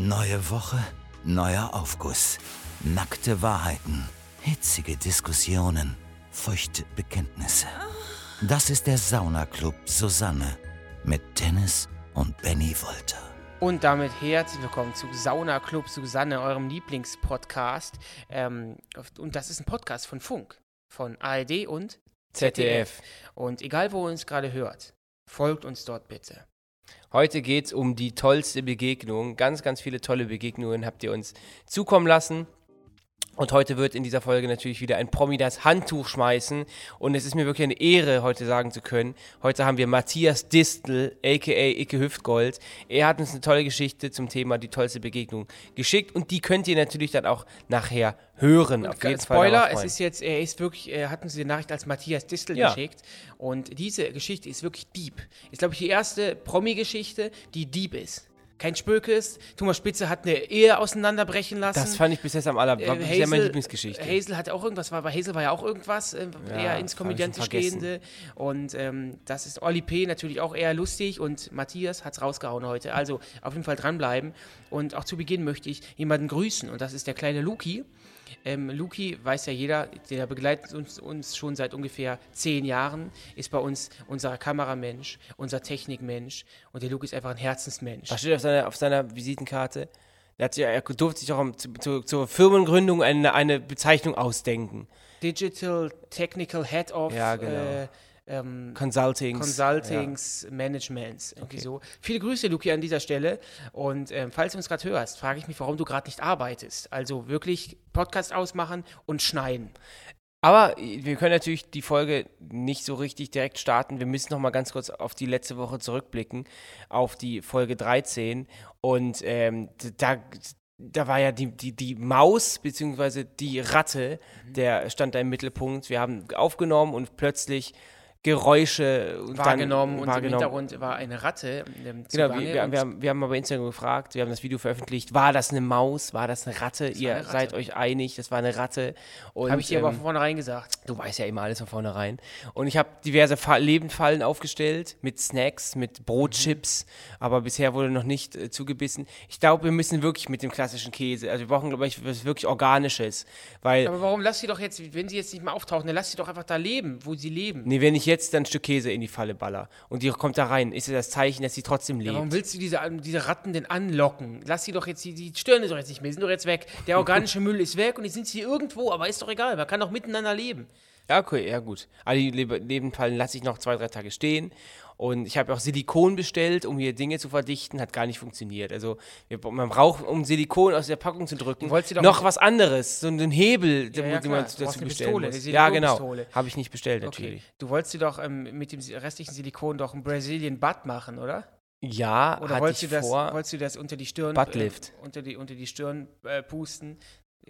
Neue Woche, neuer Aufguss. Nackte Wahrheiten, hitzige Diskussionen, feuchte Bekenntnisse. Das ist der Saunaclub Susanne mit Dennis und Benny Wolter. Und damit herzlich willkommen zu Sauna Club Susanne, eurem Lieblingspodcast. Ähm, und das ist ein Podcast von Funk, von ARD und ZDF. Und egal, wo ihr uns gerade hört, folgt uns dort bitte. Heute geht es um die tollste Begegnung. Ganz, ganz viele tolle Begegnungen habt ihr uns zukommen lassen. Und heute wird in dieser Folge natürlich wieder ein Promi das Handtuch schmeißen. Und es ist mir wirklich eine Ehre, heute sagen zu können. Heute haben wir Matthias Distel, a.k.a. Icke Hüftgold. Er hat uns eine tolle Geschichte zum Thema die tollste Begegnung geschickt. Und die könnt ihr natürlich dann auch nachher hören. Und Auf jeden Spoiler, Fall es ist jetzt, er ist wirklich, er hat uns die Nachricht als Matthias Distel Ja. geschickt. Und diese Geschichte ist wirklich deep. Ist, glaube ich, die erste Promi-Geschichte, die deep ist. Kein Spöke ist. Thomas Spitze hat eine Ehe auseinanderbrechen lassen. Das fand ich bis jetzt am aller, war Äh, bisher meine Lieblingsgeschichte. Hazel hatte auch irgendwas, war bei Hazel war ja auch irgendwas, äh, Ja, eher ins Komödiantisch gehende. Und ähm, das ist Oli P. natürlich auch eher lustig und Matthias hat's rausgehauen heute. Also auf jeden Fall dranbleiben. Und auch zu Beginn möchte ich jemanden grüßen und das ist der kleine Luki. Ähm, Luki weiß ja jeder, der begleitet uns, uns schon seit ungefähr zehn Jahren, ist bei uns unser Kameramensch, unser Technikmensch und der Luki ist einfach ein Herzensmensch. Was steht auf seiner, auf seiner Visitenkarte? Er, sich, er durfte sich auch zu, zu, zur Firmengründung eine, eine Bezeichnung ausdenken. Digital Technical Head of Ja, genau. äh, ähm, Consultings. Consultings, Managements, irgendwie so. Viele Grüße, Luki, an dieser Stelle. Und ähm, falls du uns gerade hörst, frage ich mich, warum du gerade nicht arbeitest. Also wirklich Podcast ausmachen und schneiden. Aber wir können natürlich die Folge nicht so richtig direkt starten. Wir müssen noch mal ganz kurz auf die letzte Woche zurückblicken, auf die Folge 13. Und ähm, da, da war ja die, die, die Maus bzw. die Ratte, Mhm. der stand da im Mittelpunkt. Wir haben aufgenommen und plötzlich Geräusche und Wahrgenommen dann und wahrgenommen. im Hintergrund war eine Ratte. Genau, wir, wir, wir, haben, wir haben mal bei Instagram gefragt, wir haben das Video veröffentlicht, war das eine Maus, war das eine Ratte? Ihr eine Ratte. seid euch einig, das war eine Ratte. Habe ich dir aber ähm, von vornherein gesagt. Du weißt ja immer alles von vornherein. Und ich habe diverse Fa Lebendfallen aufgestellt mit Snacks, mit Brotchips, aber bisher wurde noch nicht äh, zugebissen. Ich glaube, wir müssen wirklich mit dem klassischen Käse, also wir brauchen, glaube ich, was wirklich Organisches, weil, Aber warum lass sie doch jetzt, wenn sie jetzt nicht mehr auftauchen, dann lass sie doch einfach da leben, wo sie leben. nee, wenn ich jetzt dann ein Stück Käse in die Falle baller und die kommt da rein, ist ja das Zeichen, dass sie trotzdem Ja, warum lebt. willst du diese, diese Ratten denn anlocken? Lass sie doch jetzt, die, die stören doch jetzt nicht mehr, die sind doch jetzt weg. Der organische Müll ist weg und jetzt sind sie irgendwo, aber ist doch egal, man kann doch miteinander leben. Ja, okay, ja gut. Alle die Lebe- Lebendfallen lasse ich noch zwei, drei Tage stehen. Und ich habe auch Silikon bestellt, um hier Dinge zu verdichten, hat gar nicht funktioniert. Also man braucht, um Silikon aus der Packung zu drücken, noch was anderes, so einen Hebel, Ja, den, ja, den man dazu eine bestellen Pistole, muss. Ja, genau. Habe ich nicht bestellt, Okay. natürlich. Du wolltest dir doch ähm, mit dem restlichen Silikon doch einen Brazilian Butt machen, oder? Ja, Oder hatte wolltest ich du, das, vor. wolltest du das unter die Stirn Buttlift. Äh, unter, die, unter die Stirn äh, pusten?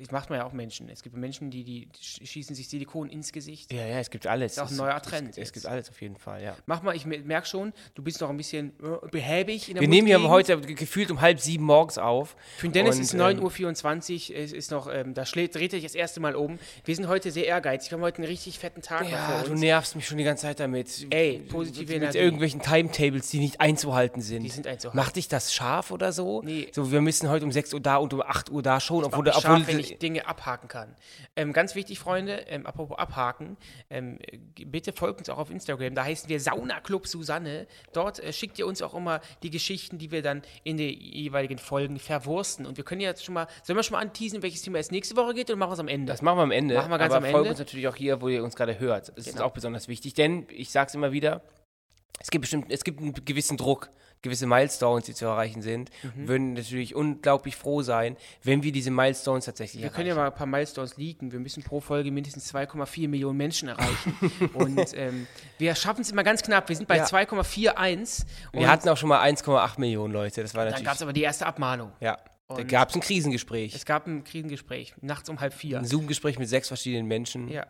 Das macht man ja auch Menschen. Es gibt Menschen, die, die sch- schießen sich Silikon ins Gesicht. ja, ja, es gibt alles. Ist auch ein Es- neuer Trend Es, es gibt alles auf jeden Fall, ja. Mach mal, ich merke schon, du bist noch ein bisschen äh, behäbig in der Wir nehmen hier Mundgegend. heute ge- gefühlt um halb sieben morgens auf. Für den Dennis Und, ist ähm, 9.24 Uhr, es ist noch, ähm, da dreht er sich das erste Mal um. Wir sind heute sehr ehrgeizig, wir haben heute einen richtig fetten Tag Ja, vor du nervst mich schon die ganze Zeit damit. Ey, positive mit, Energie. irgendwelchen Timetables, die nicht einzuhalten sind. Die sind einzuhalten. Macht dich das scharf oder so? Nee. So, wir müssen heute um 6 Uhr da und um 8 Uhr da schon, obwohl, obwohl scharf, wenn ich Dinge abhaken kann. Ähm, ganz wichtig, Freunde, ähm, apropos abhaken, ähm, äh, bitte folgt uns auch auf Instagram, da heißen wir Sauna Club Susanne. Dort äh, schickt ihr uns auch immer die Geschichten, die wir dann in den jeweiligen Folgen verwursten. Und wir können jetzt schon mal, sollen wir schon mal anteasen, welches Thema es nächste Woche geht oder machen wir es am Ende? Das machen wir am Ende. Machen wir ganz aber am folgt Ende. uns natürlich auch hier, wo ihr uns gerade hört. Das ist Genau. auch besonders wichtig, denn ich sage es immer wieder, es gibt bestimmt, es gibt einen gewissen Druck, gewisse Milestones, die zu erreichen sind. Mhm. Würden natürlich unglaublich froh sein, wenn wir diese Milestones tatsächlich wir erreichen. können ja mal ein paar Milestones leaken. Wir müssen pro Folge mindestens 2,4 Millionen Menschen erreichen. und ähm, wir schaffen es immer ganz knapp. Wir sind bei Ja. 2,41. Und wir hatten auch schon mal 1,8 Millionen Leute. Das war dann natürlich. gab es aber die erste Abmahnung. ja, da Und- gab es ein Krisengespräch. Es gab ein Krisengespräch, nachts um halb vier. Ein Zoom-Gespräch mit sechs verschiedenen Menschen. Ja,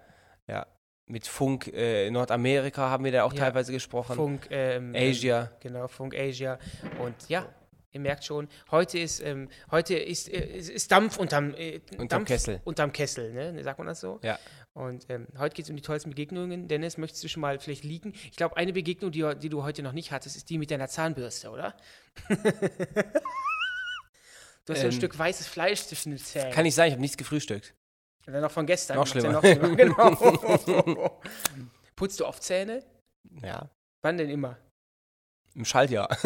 Ja. Mit Funk äh, Nordamerika haben wir da auch Ja. teilweise gesprochen. Funk ähm, Asia. Ähm, genau, Funk Asia. Und ja, ihr merkt schon, heute ist, ähm, heute ist, äh, ist, Dampf unterm, äh, Unterm Dampf Kessel. Unterm Kessel, ne? Sagt man das so? Ja. Und ähm, heute geht es um die tollsten Begegnungen. Dennis, möchtest du schon mal vielleicht liegen? Ich glaube, eine Begegnung, die, die du heute noch nicht hattest, ist die mit deiner Zahnbürste, oder? Du hast so ein Ähm. Stück weißes Fleisch zwischen den Zähnen. Kann nicht sein, ich habe nichts gefrühschickt. Dann noch von gestern. Noch schlimmer. noch schlimmer. Genau. Putzt du oft Zähne? Ja. Wann denn immer? Im Schaltjahr.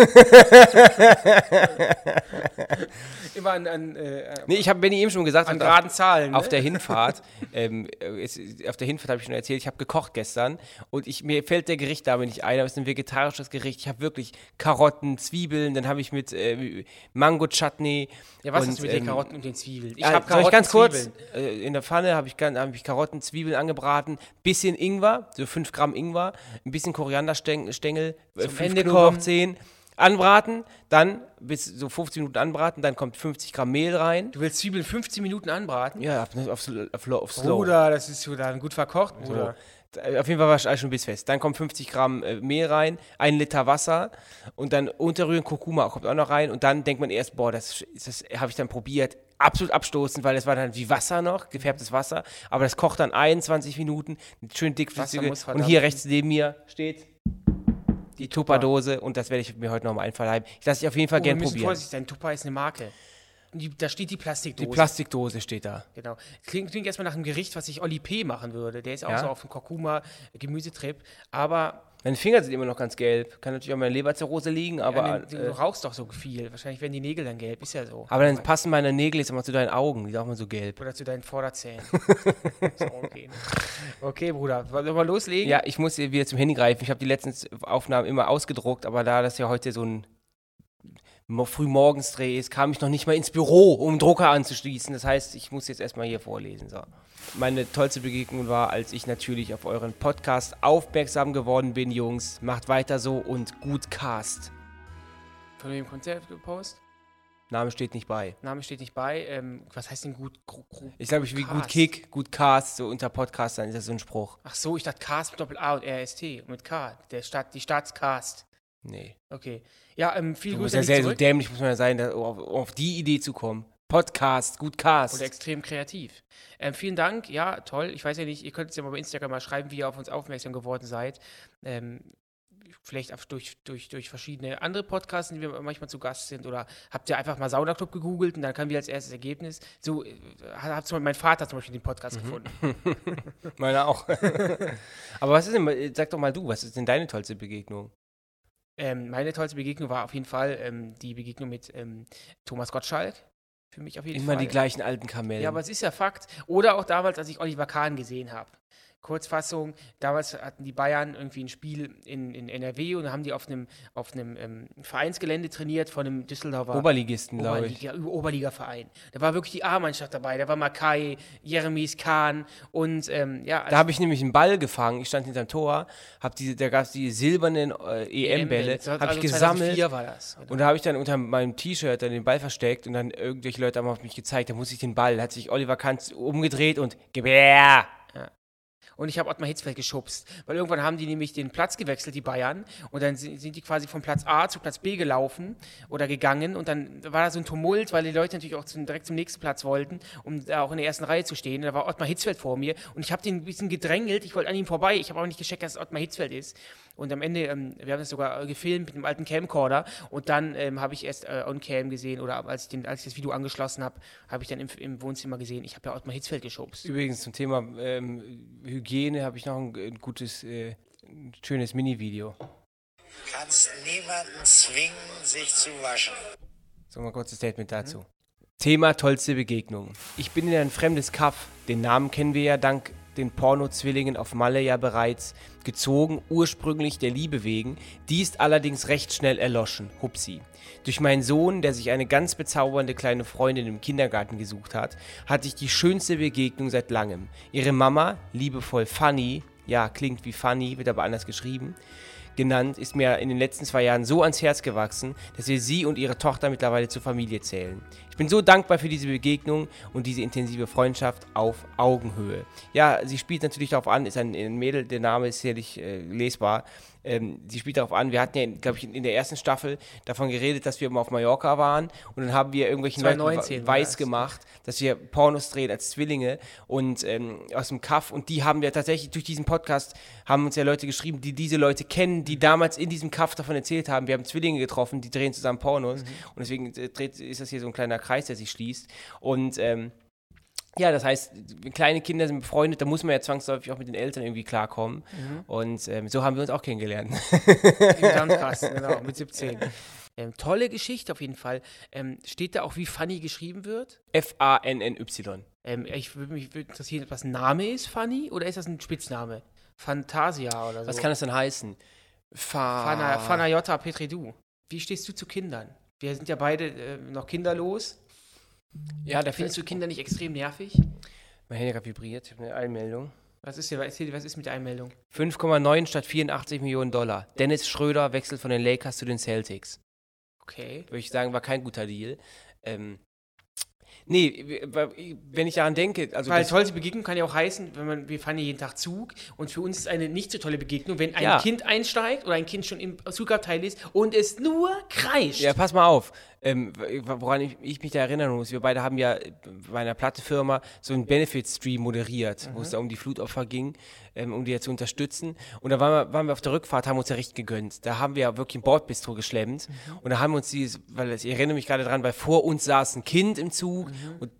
Immer an. an äh, nee, ich habe Benny eben schon gesagt, an hat, geraden auf, Zahlen. Ne? Auf der Hinfahrt, ähm, äh, es, auf der Hinfahrt habe ich schon erzählt, ich habe gekocht gestern und ich, mir fällt der Gericht damit nicht ein, aber es ist ein vegetarisches Gericht. Ich habe wirklich Karotten, Zwiebeln, dann habe ich mit äh, Mango-Chutney. Ja, was und, ist mit ähm, den Karotten und den Zwiebeln? Ich ah, äh, habe Karotten. Ich ganz kurz, äh, in der Pfanne habe ich, hab ich Karotten, Zwiebeln angebraten, bisschen Ingwer, so 5 Gramm Ingwer, ein bisschen Korianderstängel, äh, Zum Ende Knoblauch 10 anbraten, dann bis so 15 Minuten anbraten, dann kommt 50 Gramm Mehl rein. Du willst Zwiebeln 15 Minuten anbraten? Ja, auf, auf, auf, auf Slow. Bruder, das ist so dann gut verkocht, Bruder. So. Auf jeden Fall war es schon ein bisschen fest. Dann kommt 50 Gramm äh, Mehl rein, ein Liter Wasser und dann unterrühren, Kurkuma kommt auch noch rein und dann denkt man erst, boah, das, das habe ich dann probiert. Absolut abstoßend, weil das war dann wie Wasser noch, gefärbtes Wasser. Aber das kocht dann 21 Minuten, schön dickflüssig Und hier rechts neben mir steht die Tupperdose und das werde ich mir heute nochmal einverleiben. Ich lasse ich auf jeden Fall Oh, wir gern müssen probieren. vorsichtig sein. Tupper ist eine Marke. Die, da steht die Die Plastikdose. Plastikdose steht da. Genau. Klingt, klingt erstmal nach einem Gericht, was ich Olli P. machen würde. Der ist auch Ja. so auf dem Kurkuma-Gemüsetrip. Aber Meine Finger sind immer noch ganz gelb. Kann natürlich auch meine Leberzirrhose liegen, aber. ja, du äh, rauchst doch so viel. Wahrscheinlich werden die Nägel dann gelb. Ist ja so. aber dann passen meine Nägel jetzt immer zu deinen Augen. Die sind auch mal so gelb. Oder zu deinen Vorderzähnen. so, okay. okay, Bruder. Wollen wir mal loslegen? Ja, ich muss wieder zum Handy greifen. Ich habe die letzten Aufnahmen immer ausgedruckt, aber da das ja heute so ein mo- Frühmorgensdreh ist, kam ich noch nicht mal ins Büro, um Drucker anzuschließen. Das heißt, ich muss jetzt erstmal hier vorlesen. So. Meine tollste Begegnung war, als ich natürlich auf euren Podcast aufmerksam geworden bin, Jungs. Macht weiter so und gut Cast. Von wem Konzept gepostet? Name steht nicht bei. Name steht nicht bei. Ähm, was heißt denn gut? Gru, Gru, Ich glaube, ich wie gut. Kick, gut Cast, so unter Podcastern ist das so ein Spruch. Ach so, ich dachte Cast mit Doppel A und RST. Mit K. Der Stadt, die Staatscast. Nee. Okay. Ja, ähm, viel Grüße ja an dich sehr so dämlich, muss man ja sein, da, auf, auf die Idee zu kommen. Podcast, gut Cast. Oder extrem kreativ. Ähm, vielen Dank, ja, toll. Ich weiß ja nicht, ihr könnt es ja mal bei Instagram mal schreiben, wie ihr auf uns aufmerksam geworden seid. Ähm, vielleicht durch, durch, durch verschiedene andere Podcasts, in die wir manchmal zu Gast sind. Oder habt ihr einfach mal Sauna Club gegoogelt und dann kam wir als erstes Ergebnis. So, äh, hat zum Beispiel, mein Vater zum Beispiel den Podcast Mhm. gefunden. Meiner auch. Aber was ist denn, sag doch mal du, was ist denn deine tollste Begegnung? Ähm, meine tollste Begegnung war auf jeden Fall ähm, die Begegnung mit ähm, Thomas Gottschalk. Für mich auf jeden Immer Fall. die gleichen alten Kamellen. Ja, aber es ist ja Fakt. Oder auch damals, als ich Oliver Kahn gesehen habe. Kurzfassung, damals hatten die Bayern irgendwie ein Spiel in, in NRW und haben die auf einem, auf einem ähm, Vereinsgelände trainiert von einem Düsseldorfer Oberligisten, glaube ich. Oberliga, Oberliga-Verein. Da war wirklich die A-Mannschaft dabei. Da war Makai, Jeremies Kahn und ähm, ja, Da habe ich nämlich einen Ball gefangen. Ich stand hinterm Tor, hab diese, da gab es die silbernen äh, EM-Bälle, Also habe ich gesammelt. 2004 war das. Und da habe ich dann unter meinem T-Shirt dann den Ball versteckt und dann irgendwelche Leute haben auf mich gezeigt, da muss ich den Ball. Da hat sich Oliver Kahn umgedreht und gebär. Und ich habe Ottmar Hitzfeld geschubst, weil irgendwann haben die nämlich den Platz gewechselt, die Bayern, und dann sind, die quasi von Platz A zu Platz B gelaufen oder gegangen. Und dann war da so ein Tumult, weil die Leute natürlich auch zum, direkt zum nächsten Platz wollten, um da auch in der ersten Reihe zu stehen. Und da war Ottmar Hitzfeld vor mir. Und ich habe den ein bisschen gedrängelt, ich wollte an ihm vorbei, ich habe auch nicht gecheckt, dass es Ottmar Hitzfeld ist. Und am Ende, ähm, wir haben das sogar äh, gefilmt mit einem alten Camcorder. Und dann ähm, habe ich erst äh, on Cam gesehen oder als ich, den, als ich das Video angeschlossen habe, habe ich dann im, im Wohnzimmer gesehen, ich habe ja Ottmar Hitzfeld geschubst. Übrigens zum Thema ähm, habe ich noch ein, ein gutes, äh, ein schönes Mini-Video. kannst niemanden zwingen, sich zu waschen. So, mal kurzes Statement dazu. Thema tollste Begegnung. Ich bin in ein fremdes Kaff. Den Namen kennen wir ja dank den Porno-Zwillingen auf Malle ja bereits. Gezogen, ursprünglich der Liebe wegen. Die ist allerdings recht schnell erloschen. Hupsi. Durch meinen Sohn, der sich eine ganz bezaubernde kleine Freundin im Kindergarten gesucht hat, hatte ich die schönste Begegnung seit langem. Ihre Mama, liebevoll Fanny, ja, klingt wie Fanny, wird aber anders geschrieben, genannt, ist mir in den letzten zwei Jahren so ans Herz gewachsen, dass wir sie und ihre Tochter mittlerweile zur Familie zählen. Bin so dankbar für diese Begegnung und diese intensive Freundschaft auf Augenhöhe. Ja, sie spielt natürlich darauf an, ist ein, ein Mädel, der Name ist sicherlich äh, lesbar. Ähm, sie spielt darauf an, wir hatten ja, glaube ich, in, der ersten Staffel davon geredet, dass wir immer auf Mallorca waren und dann haben wir irgendwelchen Leuten 2019 we- war weiß gemacht, dass wir Pornos drehen als Zwillinge und ähm, aus dem Kaff und die haben wir tatsächlich durch diesen Podcast, haben uns ja Leute geschrieben, die diese Leute kennen, die damals in diesem Kaff davon erzählt haben, wir haben Zwillinge getroffen, die drehen zusammen Pornos und deswegen äh, dreht, ist das hier so ein kleiner Kreis, der sich schließt und ähm, ja, das heißt, kleine Kinder sind befreundet, da muss man ja zwangsläufig auch mit den Eltern irgendwie klarkommen. Und ähm, so haben wir uns auch kennengelernt. Im Sandkasten, genau, mit 17. Ähm, tolle Geschichte auf jeden Fall. Ähm, steht da auch, wie Fanny geschrieben wird? F-A-N-N-Y. Ähm, ich würde mich würd interessieren, was ein Name ist, Fanny, oder ist das ein Spitzname? Fantasia oder so. Was kann das denn heißen? Fa Fana, Fanayota Petridou. Wie stehst du zu Kindern? Wir sind ja beide äh, noch kinderlos. Ja, da Findest du Kinder nicht extrem nervig? Mein Handy gerade vibriert, ich habe eine Einmeldung. Was ist hier, erzähl was ist mit der Einmeldung? 5,9 statt 84 Millionen Dollar. Dennis Schröder wechselt von den Lakers zu den Celtics. Okay. Würde ich sagen, war kein guter Deal. Ähm, nee, wenn ich daran denke, also Weil tollste Begegnung kann ja auch heißen, wenn man, wir fahren ja jeden Tag Zug und für uns ist eine nicht so tolle Begegnung, wenn ein Ja. Kind einsteigt oder ein Kind schon im Zugabteil ist und es nur kreischt. Ja, pass mal auf. Ähm, woran ich, ich mich da erinnern muss, wir beide haben ja bei einer Plattefirma so einen Benefit-Stream moderiert, wo es da um die Flutopfer ging, ähm, um die ja zu unterstützen. Und da waren wir, waren wir auf der Rückfahrt, haben uns ja richtig gegönnt. Da haben wir ja wirklich ein Bordbistro geschlemmt. Und da haben wir uns dieses, weil ich erinnere mich gerade dran, weil vor uns saß ein Kind im Zug und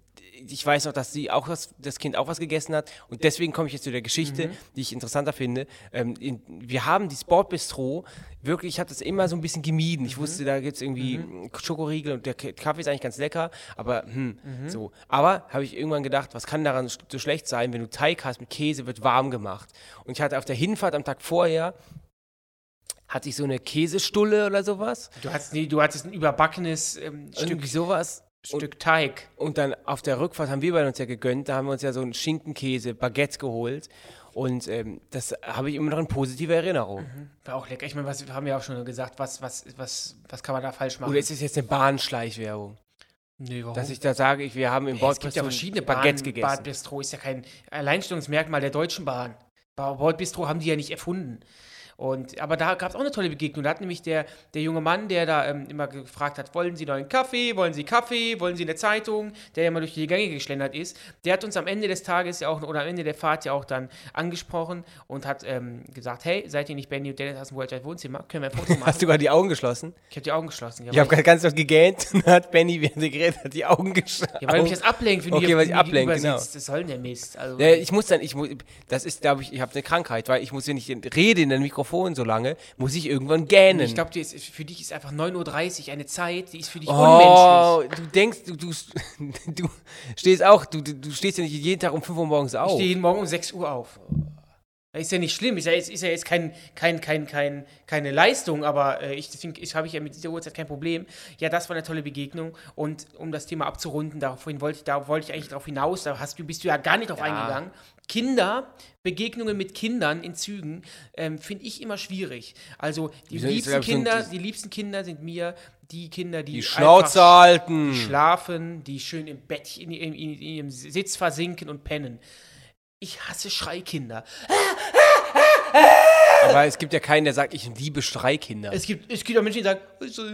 ich weiß noch, dass sie auch was, das Kind auch was gegessen hat. Und deswegen komme ich jetzt zu der Geschichte, die ich interessanter finde. Ähm, in, wir haben die Sportbistro, wirklich, ich habe das immer so ein bisschen gemieden. Ich wusste, da gibt es irgendwie Schokoriegel und der Kaffee ist eigentlich ganz lecker, aber hm, so. Aber habe ich irgendwann gedacht, was kann daran so schlecht sein, wenn du Teig hast mit Käse, wird warm gemacht. Und ich hatte auf der Hinfahrt am Tag vorher, hatte ich so eine Käsestulle oder sowas. Du hattest, nee, du hattest ein überbackenes ähm, Stück, Irgendwie sowas. Stück Teig. Und dann auf der Rückfahrt haben wir bei uns ja gegönnt, da haben wir uns ja so ein Schinkenkäse, Baguette geholt. Und ähm, das habe ich immer noch in positive Erinnerung. War auch lecker. Ich meine, was haben wir auch schon gesagt, was, was, was, was kann man da falsch machen? Oder ist es jetzt eine Bahnschleichwerbung? nee, warum? Dass ich da sage, ich, wir haben im es Bord gibt ja verschiedene Baguettes Bahn, gegessen. Bordbistro ist ja kein Alleinstellungsmerkmal der Deutschen Bahn. Ba- Bordbistro haben die ja nicht erfunden. Und, aber da gab es auch eine tolle Begegnung. Da hat nämlich der, der junge Mann, der da ähm, immer gefragt hat, wollen Sie einen Kaffee, wollen Sie Kaffee, wollen Sie eine Zeitung, der immer durch die Gänge geschlendert ist, der hat uns am Ende des Tages ja auch, oder am Ende der Fahrt ja auch dann angesprochen und hat ähm, gesagt, hey, seid ihr nicht Benny und Dennis aus dem World Wide Wohnzimmer? Können wir ein Foto machen? Hast du gerade die Augen geschlossen? ich habe die Augen geschlossen. Ich habe gerade ganz laut gegähnt und hat Benny, während er geredet hat, die Augen geschlossen. ja, weil mich das ablenkt, wenn Okay, du weil ich ablenk, gegenüber genau. sitzt. Das soll denn der Mist. Also, Ja, ich muss dann, ich muss, das ist, glaube ich, ich habe eine Krankheit, weil ich muss, wenn ich rede in einem Mikrofon so lange, muss ich irgendwann gähnen. Ich glaube, für dich ist einfach 9.30 Uhr eine Zeit, die ist für dich unmenschlich. Oh, du denkst, du, du, du stehst auch, du, du stehst ja nicht jeden Tag um 5 Uhr morgens Ich auf. stehe jeden Morgen um 6 Uhr auf. Ist ja nicht schlimm, ist ja jetzt, ist ja jetzt kein, kein, kein, kein, keine Leistung, aber äh, ich, deswegen ich, habe ich ja mit dieser Uhrzeit kein Problem. Ja, das war eine tolle Begegnung und um das Thema abzurunden, daraufhin wollte ich, da wollte ich eigentlich darauf hinaus, da hast du, bist du ja gar nicht drauf eingegangen. Kinder, Begegnungen mit Kindern in Zügen, ähm, finde ich immer schwierig. Also die Wieso ist liebsten so ein- Kinder, die liebsten Kinder sind mir die Kinder, die, die Schnauze halten. die schlafen, die schön im Bett in, in, in, in ihrem Sitz versinken und pennen. Ich hasse Schreikinder. Aber es gibt ja keinen, der sagt, ich liebe Streikinder. Es gibt, es gibt auch Menschen, die sagen, das ist, doch,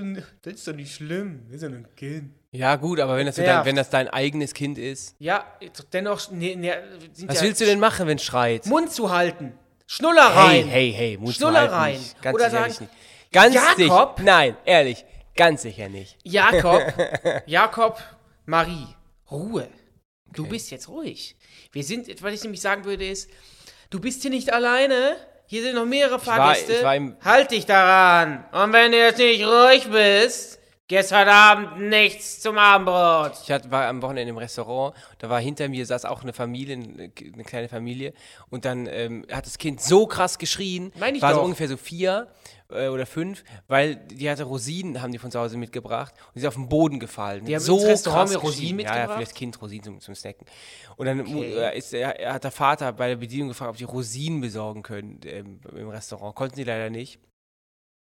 das ist doch nicht schlimm, das ist ja nur ein Kind. Ja, gut, aber wenn das, so dein, wenn das dein eigenes Kind ist. Ja, dennoch ne, ne, sind Was ja willst du denn machen, wenn es schreit? Mund zu halten, Schnullereien. Hey, hey, hey, Mut zu Schnullereien. halten nicht. Ganz Oder sicherlich sagen, nicht. Ganz Jakob? sicher. Nein, ehrlich, ganz sicher nicht. Jakob, Jakob, Marie, Ruhe. Du bist jetzt ruhig. Wir sind, was ich nämlich sagen würde, ist, du bist hier nicht alleine. Hier sind noch mehrere war- Fahrgäste. ich war im- halt dich daran. Und wenn du jetzt nicht ruhig bist, gehst heute Abend nichts zum Abendbrot. Ich war am Wochenende im Restaurant, da war hinter mir, saß auch eine Familie, eine, eine kleine Familie, und dann ähm, hat das Kind so krass geschrien, Meine ich war so doch. ungefähr so vier äh, oder fünf, weil die hatte Rosinen, haben die von zu Hause mitgebracht, und die ist auf den Boden gefallen. Die haben so ins Restaurant krass Rosinen geschrien. Ja, ja, mitgebracht? für das Kind Rosinen zum, zum Snacken. Und dann Okay. äh, ist, er, er hat der Vater bei der Bedienung gefragt, ob die Rosinen besorgen können ähm, im Restaurant. Konnten sie leider nicht.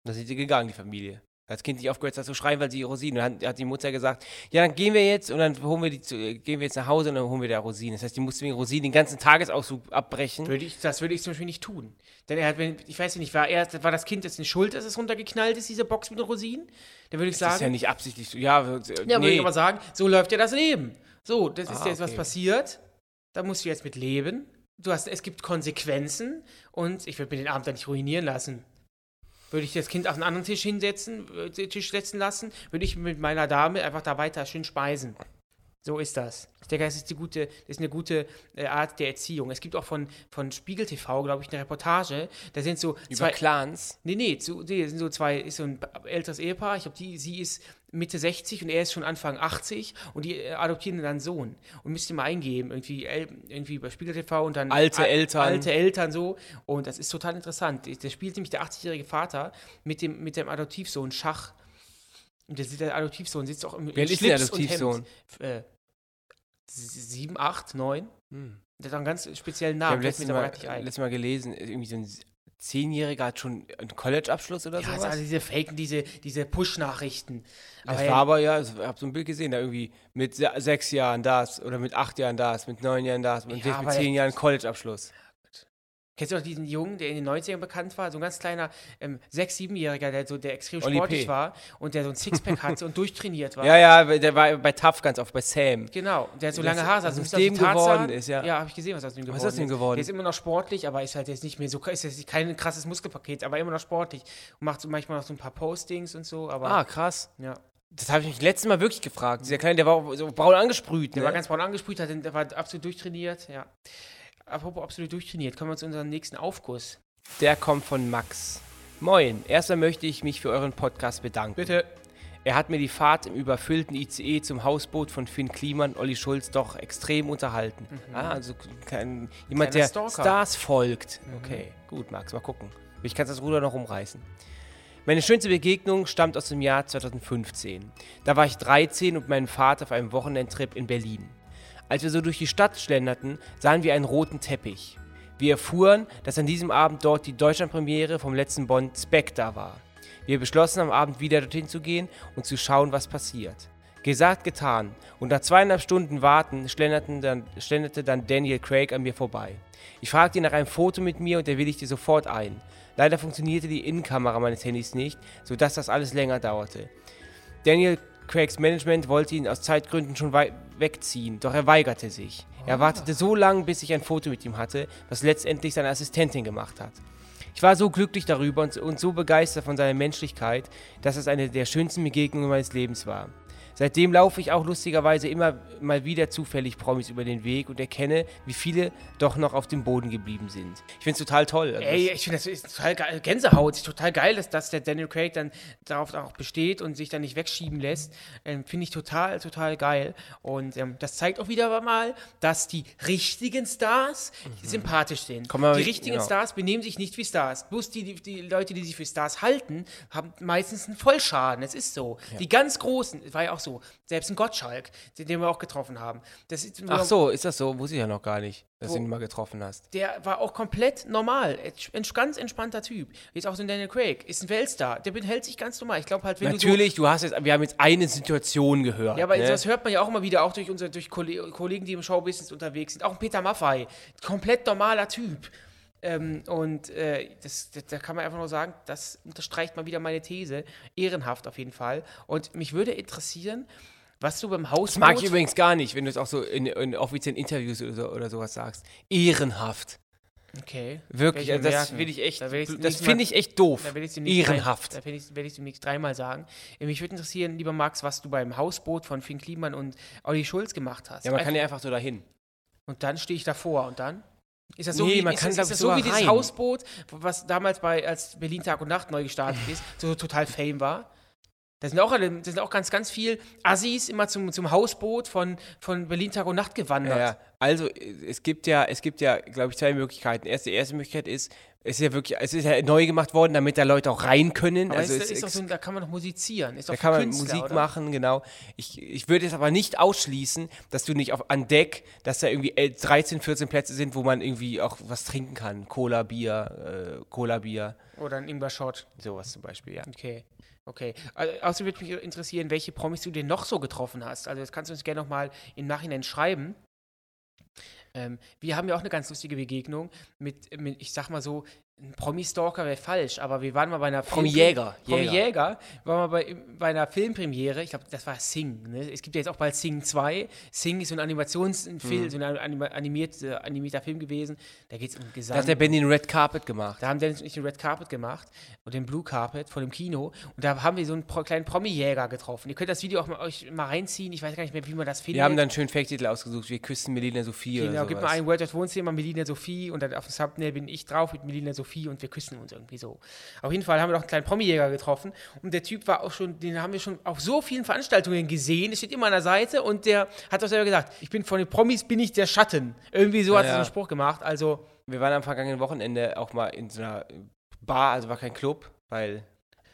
Da sind sie gegangen, die Familie. Als Kind nicht aufgehört hat zu schreien, weil sie Rosinen. Und dann hat die Mutter gesagt, ja, dann gehen wir jetzt und dann holen wir die zu, äh, gehen wir jetzt nach Hause und dann holen wir da Rosinen. Das heißt, die musste wegen Rosinen den ganzen Tagesausflug abbrechen. Würde ich, das würde ich zum Beispiel nicht tun. Denn er hat, ich weiß ja nicht, war, er, war das Kind jetzt eine Schuld, dass es runtergeknallt ist, diese Box mit den Rosinen? Dann würde ich Das ist ja sagen, nicht absichtlich so. Ja, äh, ja, würde ich aber sagen, so läuft ja das Leben. So, das ist Ah, jetzt was okay. passiert, da musst du jetzt mit leben. Du hast, es gibt Konsequenzen und ich würde mir den Abend dann nicht ruinieren lassen. Würde ich das Kind auf einen anderen Tisch hinsetzen, äh, Tisch setzen lassen, würde ich mit meiner Dame einfach da weiter schön speisen. So ist das. Ich denke, das ist, die gute, das ist eine gute äh, Art der Erziehung. Es gibt auch von, von Spiegel TV, glaube ich, eine Reportage. Da sind so über zwei. Clans. Nee, nee, zu, nee, das sind so zwei, ist so ein älteres Ehepaar. Ich glaube, die, sie ist Mitte 60 und er ist schon Anfang 80 und die äh, adoptieren dann einen Sohn. Und müsst ihr mal eingeben, irgendwie, irgendwie bei Spiegel TV und dann. Alte Al- Eltern. Alte Eltern so. Und das ist total interessant. Der spielt nämlich der 80-jährige Vater mit dem, mit dem Adoptivsohn Schach. Und der, der Adoptivsohn sitzt auch im, Wer ist der Adoptivsohn? Äh, s- sieben, acht, neun. Hm. Der hat einen ganz speziellen Ich Namen. habe fällt letztes, Mal- letztes Mal gelesen, irgendwie so ein Zehnjähriger hat schon einen College-Abschluss oder Ja, sowas. also diese Faken, diese, diese Push-Nachrichten. Das ja, war aber ja, ich habe so ein Bild gesehen, da irgendwie mit se sechs Jahren das oder mit acht Jahren das, mit neun Jahren das und Ja, mit aber- zehn Jahren College-Abschluss. Kennst du noch diesen Jungen, der in den 90ern bekannt war? So ein ganz kleiner ähm, 6-, 7-Jähriger, der, so, der extrem Oli sportlich P. war und der so ein Sixpack hatte und durchtrainiert war. Ja, ja, der war bei TAF ganz oft, bei Sam. Genau, der hat so Das- lange Haare, was also aus dem geworden ist, ja. Ja, habe ich gesehen, was aus dem geworden ist aus dem geworden? Der ist immer noch sportlich, aber ist halt jetzt nicht mehr so, ist jetzt kein krasses Muskelpaket, aber immer noch sportlich. Und macht so manchmal noch so ein paar Postings und so, aber Ah, krass. ja. Das habe ich mich letztes Mal wirklich gefragt. Dieser Kleine, der war so braun angesprüht. Der Ne? war ganz braun angesprüht, hat, der war absolut durchtrainiert, ja. Apropos absolut durchtrainiert, kommen wir zu unserem nächsten Aufguss. Der kommt von Max. Moin, erstmal möchte ich mich für euren Podcast bedanken. Bitte. Er hat mir die Fahrt im überfüllten ICE zum Hausboot von Finn Kliman und Olli Schulz doch extrem unterhalten. Ah, also kein, jemand, Kleiner der Stalker. Stars folgt. Okay, gut, Max, mal gucken. Ich kann das Ruder noch umreißen. Meine schönste Begegnung stammt aus dem Jahr 2015. Da war ich 13 und mit meinem Vater auf einem Wochenendtrip in Berlin. Als wir so durch die Stadt schlenderten, sahen wir einen roten Teppich. Wir erfuhren, dass an diesem Abend dort die Deutschlandpremiere vom letzten Bond Spectre war. Wir beschlossen am Abend wieder dorthin zu gehen und zu schauen, was passiert. Gesagt, getan. Und nach zweieinhalb Stunden Warten dann, schlenderte dann Daniel Craig an mir vorbei. Ich fragte ihn nach einem Foto mit mir und er willigte sofort ein. Leider funktionierte die Innenkamera meines Handys nicht, sodass das alles länger dauerte. Daniel Craigs Management wollte ihn aus Zeitgründen schon wegziehen, doch er weigerte sich. Er wartete so lange, bis ich ein Foto mit ihm hatte, was letztendlich seine Assistentin gemacht hat. Ich war so glücklich darüber und, und so begeistert von seiner Menschlichkeit, dass es eine der schönsten Begegnungen meines Lebens war. Seitdem laufe ich auch lustigerweise immer mal wieder zufällig Promis über den Weg und erkenne, wie viele doch noch auf dem Boden geblieben sind. Ich finde es total toll. Also Ey, ich finde das ist total geil. Gänsehaut. Ist total geil, dass, dass der Daniel Craig dann darauf auch besteht und sich dann nicht wegschieben lässt. Ähm, finde ich total, total geil. Und ähm, das zeigt auch wieder mal, dass die richtigen Stars sympathisch sind. Komm die richtigen genau. Stars benehmen sich nicht wie Stars. Bloß die, die, die Leute, die sich für Stars halten, haben meistens einen Vollschaden. Es ist so. Die ganz Großen, war ja auch so. Selbst ein Gottschalk, den, wir auch getroffen haben. Das ist, Ach so, ist das so? Wusste ich ja noch gar nicht, dass Wo- du ihn mal getroffen hast. der war auch komplett normal. Ein ganz entspannter Typ. Jetzt auch so ein Daniel Craig. Ist ein Weltstar. Der behält sich ganz normal. Ich glaube halt, wenn Natürlich, du hast jetzt, wir haben jetzt eine Situation gehört. so. Ja, aber ne? das hört man ja auch immer wieder, auch durch unsere durch Kolle- Kollegen, die im Showbusiness unterwegs sind. Auch ein Peter Maffei. Komplett normaler Typ. Ähm, und äh, das, da kann man einfach nur sagen, das unterstreicht mal wieder meine These. Ehrenhaft auf jeden Fall. Und mich würde interessieren, was du beim Hausboot... Das mag ich übrigens gar nicht, wenn du es auch so in, in offiziellen Interviews oder, so, oder sowas sagst. Ehrenhaft. Okay. Wirklich, also das finde ich echt, Da ich's das finde ich echt doof. Da Ehrenhaft. Drei, da werde ich, ich demnächst dreimal sagen. Äh, Mich würde interessieren, lieber Max, was du beim Hausboot von Finn Kliman und Olli Schulz gemacht hast. Ja, man kann ja einfach so dahin. und dann stehe ich davor und dann? Ist das so Nee, wie, man ist, kann, ist ich, das so wie dieses rein. Hausboot, was damals bei, als Berlin Tag und Nacht neu gestartet ist, so total Fame war? Da sind auch, alle, da sind auch ganz, ganz viel Assis immer zum, zum Hausboot von, von Berlin Tag und Nacht gewandert. Ja. Also es gibt ja, es gibt ja, glaube ich, zwei Möglichkeiten. Erst die erste Möglichkeit ist, es ist ja wirklich, es ist ja neu gemacht worden, damit da Leute auch rein können. Aber also ist, es, ist so, da kann man doch musizieren. Da kann man Künstler, Musik oder? machen, genau. Ich, ich würde jetzt aber nicht ausschließen, dass du nicht auf, an Deck, dass da irgendwie äh, 13, 14 Plätze sind, wo man irgendwie auch was trinken kann. Cola, Bier, äh, Cola, Bier, Oder ein Ingwer-Shot. sowas zum Beispiel, ja. Okay. Okay. Also, außerdem würde mich interessieren, welche Promis du denn noch so getroffen hast. Also das kannst du uns gerne nochmal im Nachhinein schreiben. Ähm, wir haben ja auch eine ganz lustige Begegnung mit, mit ich sag mal so, ein Promi-Stalker wäre falsch, aber wir waren mal bei einer Promi-Jäger, Promi-Jäger. waren wir bei, bei einer Filmpremiere, ich glaube, das war Sing. Ne? Es gibt ja jetzt auch bald Sing 2. Sing ist so ein Animationsfilm, Mhm. so ein anim animiert, äh, animierter Film gewesen. Da geht es um Gesang. Da hat der Benny den Red Carpet gemacht. Da haben Dennis und ich den Red Carpet gemacht und den Blue Carpet vor dem Kino. Und da haben wir so einen pro kleinen Promi-Jäger getroffen. Ihr könnt das Video auch mal, euch mal reinziehen. Ich weiß gar nicht mehr, wie man das findet. Wir haben dann einen schönen Fake-Titel ausgesucht. Wir küssen Melina Sophie Genau, oder gib sowas. mal ein Word of Wohnzimmer, Melina Sophie und dann auf dem Thumbnail bin ich drauf mit Melina Sophie und wir küssen uns irgendwie so. Auf jeden Fall haben wir noch einen kleinen Promi-Jäger getroffen und der Typ war auch schon, den haben wir schon auf so vielen Veranstaltungen gesehen, es steht immer an der Seite und der hat auch selber gesagt, ich bin von den Promis, bin ich der Schatten. Irgendwie so hat er Ja. so einen Spruch gemacht, also Wir waren am vergangenen Wochenende auch mal in so einer Bar, also war kein Club, weil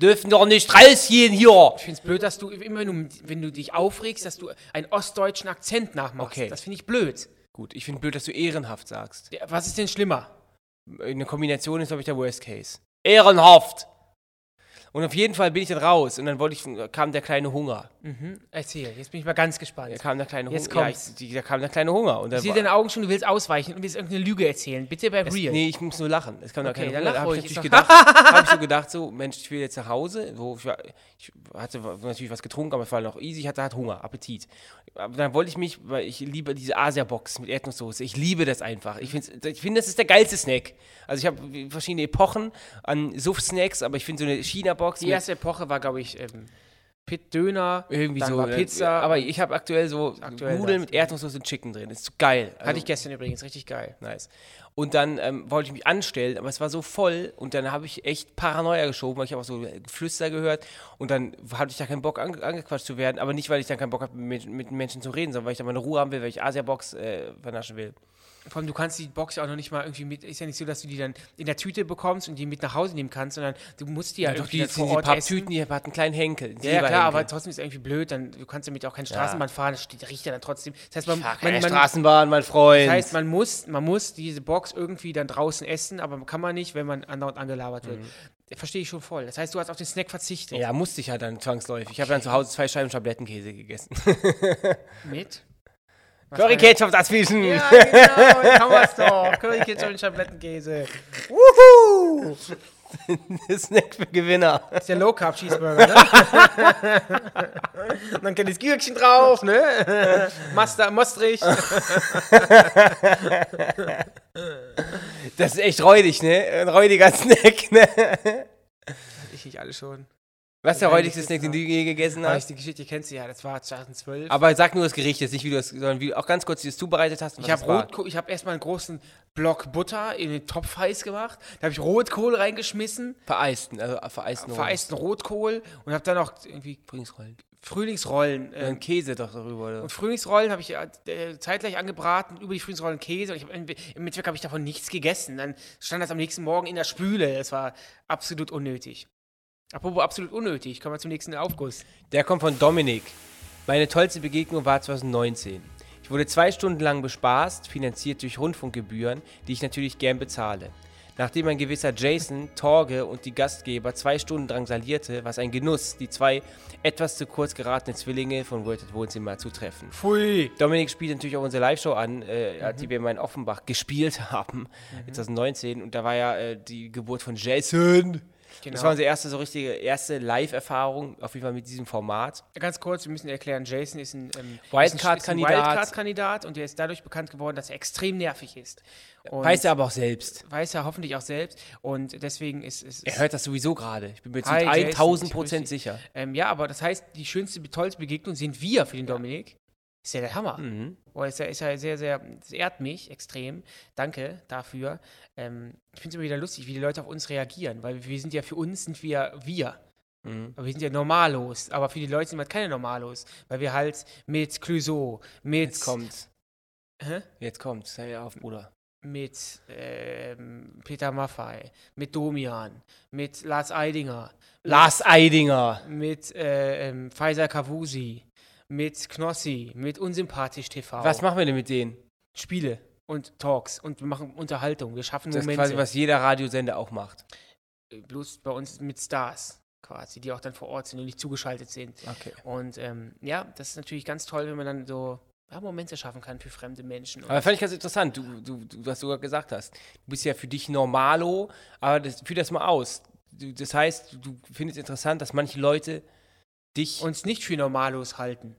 dürfen doch nicht rausgehen hier. ich finde es blöd, dass du immer, du, wenn du dich aufregst, dass du einen ostdeutschen Akzent nachmachst. Okay. Das finde ich blöd. Gut, ich finde blöd, dass du ehrenhaft sagst. Der, was ist denn schlimmer? Eine Kombination ist, glaube ich, der Worst Case. Ehrenhaft. Und auf jeden Fall bin ich dann raus und dann wollte ich, kam der kleine Hunger. Mhm. Erzähl, jetzt bin ich mal ganz gespannt. Da kam der kleine Jetzt Hunger. Ja, kommt's. ich, die- da kam der kleine Hunger. Und dann Ich sehe deine Augen schon, du willst ausweichen und willst irgendeine Lüge erzählen. Bitte bei Es- Real. Nee, ich muss nur lachen. Es kam da Okay, keine dann Hunger. Da habe ich natürlich gedacht, habe ich so gedacht, so, Mensch, ich will jetzt nach Hause. So, ich, war, ich hatte natürlich was getrunken, aber es war noch easy. Ich hatte halt Hunger, Appetit. Aber dann wollte ich mich, weil ich liebe diese Asia-Box mit Erdnusssoße. Ich liebe das einfach. Ich finde, ich find, das ist der geilste Snack. Also ich habe verschiedene Epochen an Suff-Snacks, aber ich finde so eine China-Box Die erste Epoche war, glaube ich, ähm, Pit Döner, irgendwie dann so. war äh, Pizza. Aber ich habe aktuell so aktuell Nudeln das. mit Erdnusssoße und Chicken drin. Das ist geil. Also, hatte ich gestern übrigens, richtig geil. Nice. Und dann ähm, wollte ich mich anstellen, aber es war so voll und dann habe ich echt Paranoia geschoben, weil ich habe auch so Geflüster gehört und dann hatte ich da keinen Bock ange angequatscht zu werden, aber nicht, weil ich dann keinen Bock habe, mit, mit Menschen zu reden, sondern weil ich dann meine Ruhe haben will, weil ich Asia-Box äh, vernaschen will. Vor allem, du kannst die Box ja auch noch nicht mal irgendwie mit, ist ja nicht so, dass du die dann in der Tüte bekommst und die mit nach Hause nehmen kannst, sondern du musst die ja, doch, irgendwie die, vor die Ort Papptüten, essen. die hatten einen kleinen Henkel. Ja, ja, klar, Silberhenkel. aber trotzdem ist es irgendwie blöd, dann, du kannst damit auch keine Straßenbahn fahren, das steht, riecht ja dann trotzdem. Das heißt, man, Ich man, keine man, Straßenbahn, mein Freund. das heißt, man muss, man muss diese Box irgendwie dann draußen essen, aber kann man nicht, wenn man andauernd angelabert wird. Verstehe ich schon voll. Das heißt, du hast auf den Snack verzichtet. Mhm. ja, musste ich ja dann zwangsläufig. Ich habe dann zu Hause zwei Scheiben Schablettenkäse gegessen. Mit? Was Curry war denn- Ketchup dazwischen. Ja, genau, jetzt haben wir es doch. Curry Ketchup und Schablettenkäse. Wuhu! Snack für Gewinner. Das ist der Low Carb Cheeseburger, ne? und dann kann das Gürkchen drauf, ne? Master, Mostrich. Das ist echt räudig, ne? Ein räudiger Snack, ne? Ich nicht alle schon. Was der das Snack, ist den du je gegessen hast? die Geschichte kennst du ja, das war 2012. Aber sag nur das Gericht jetzt, nicht wie du das, sondern wie, auch ganz kurz, wie du es zubereitet hast. und ich habe es. Rotkohl, habe erstmal einen großen Block Butter in den Topf heiß gemacht. Da habe ich Rotkohl reingeschmissen, Vereisten, also vereisten Rollen. vereisten Rotkohl und habe dann auch irgendwie Frühlingsrollen. Frühlingsrollen. Äh, ähm, Käse doch darüber, oder? Und Frühlingsrollen habe ich äh, zeitgleich angebraten, über die Frühlingsrollen Käse. Und ich hab, im Endeffekt habe ich davon nichts gegessen. Dann stand das am nächsten Morgen in der Spüle. Es war absolut unnötig. Apropos absolut unnötig, kommen wir zum nächsten Aufguss. Der kommt von Dominik. Meine tollste Begegnung war 2019. Ich wurde zwei Stunden lang bespaßt, finanziert durch Rundfunkgebühren, die ich natürlich gern bezahle. Nachdem ein gewisser Jason, Torge und die Gastgeber zwei Stunden drangsalierte, war es ein Genuss, die zwei etwas zu kurz geratene Zwillinge von World at Wohnzimmer zu treffen. Pfui. Dominik spielt natürlich auch unsere Live-Show an, äh, Mhm. die wir in Offenbach gespielt haben, 2019. Und da war ja äh, die Geburt von Jason. Genau. Das war unsere erste so richtige erste Live-Erfahrung, auf jeden Fall mit diesem Format. Ganz kurz, wir müssen erklären, Jason ist ein, ähm, Wildcard-Kandidat. Wildcard-Kandidat und der ist dadurch bekannt geworden, dass er extrem nervig ist. Und Weiß er aber auch selbst. weiß er hoffentlich auch selbst und deswegen ist es. Er hört das sowieso gerade. Ich bin mir zu Hi, Jason, 1000 ich Prozent grüß dich. sicher. Ähm, ja, aber das heißt, die schönste, tollste Begegnung sind wir für den Dominik. Ist ja der Hammer. Mhm. Oh, ist ja, ist ja sehr, sehr, das ehrt mich extrem. Danke dafür. Ähm, ich finde es immer wieder lustig, wie die Leute auf uns reagieren, weil wir sind ja für uns sind wir wir. Mhm. Aber wir sind ja normalos. Aber für die Leute sind wir halt keine Normalos, weil wir halt mit Clouseau, mit, Jetzt kommt's. Hä? Jetzt kommt's. Sei auf, Bruder. mit ähm, Peter Maffei, mit Domian, mit Lars Eidinger, Lars Eidinger. mit äh, ähm, Pfizer Kavusi, mit Knossi, mit Unsympathisch TV. Was machen wir denn mit denen? Spiele und Talks und wir machen Unterhaltung. Wir schaffen Das ist Momente. quasi, was jeder Radiosender auch macht. Bloß bei uns mit Stars. quasi, die auch dann vor Ort sind und nicht zugeschaltet sind. Okay. Und ähm, ja, das ist natürlich ganz toll, wenn man dann so ja, Momente schaffen kann für fremde Menschen. Aber fand ich ganz interessant, du, du, du, was du sogar gesagt hast. Du bist ja für dich Normalo, aber das, führ das mal aus. Du, das heißt, du findest interessant, dass manche Leute dich. uns nicht für Normalos halten.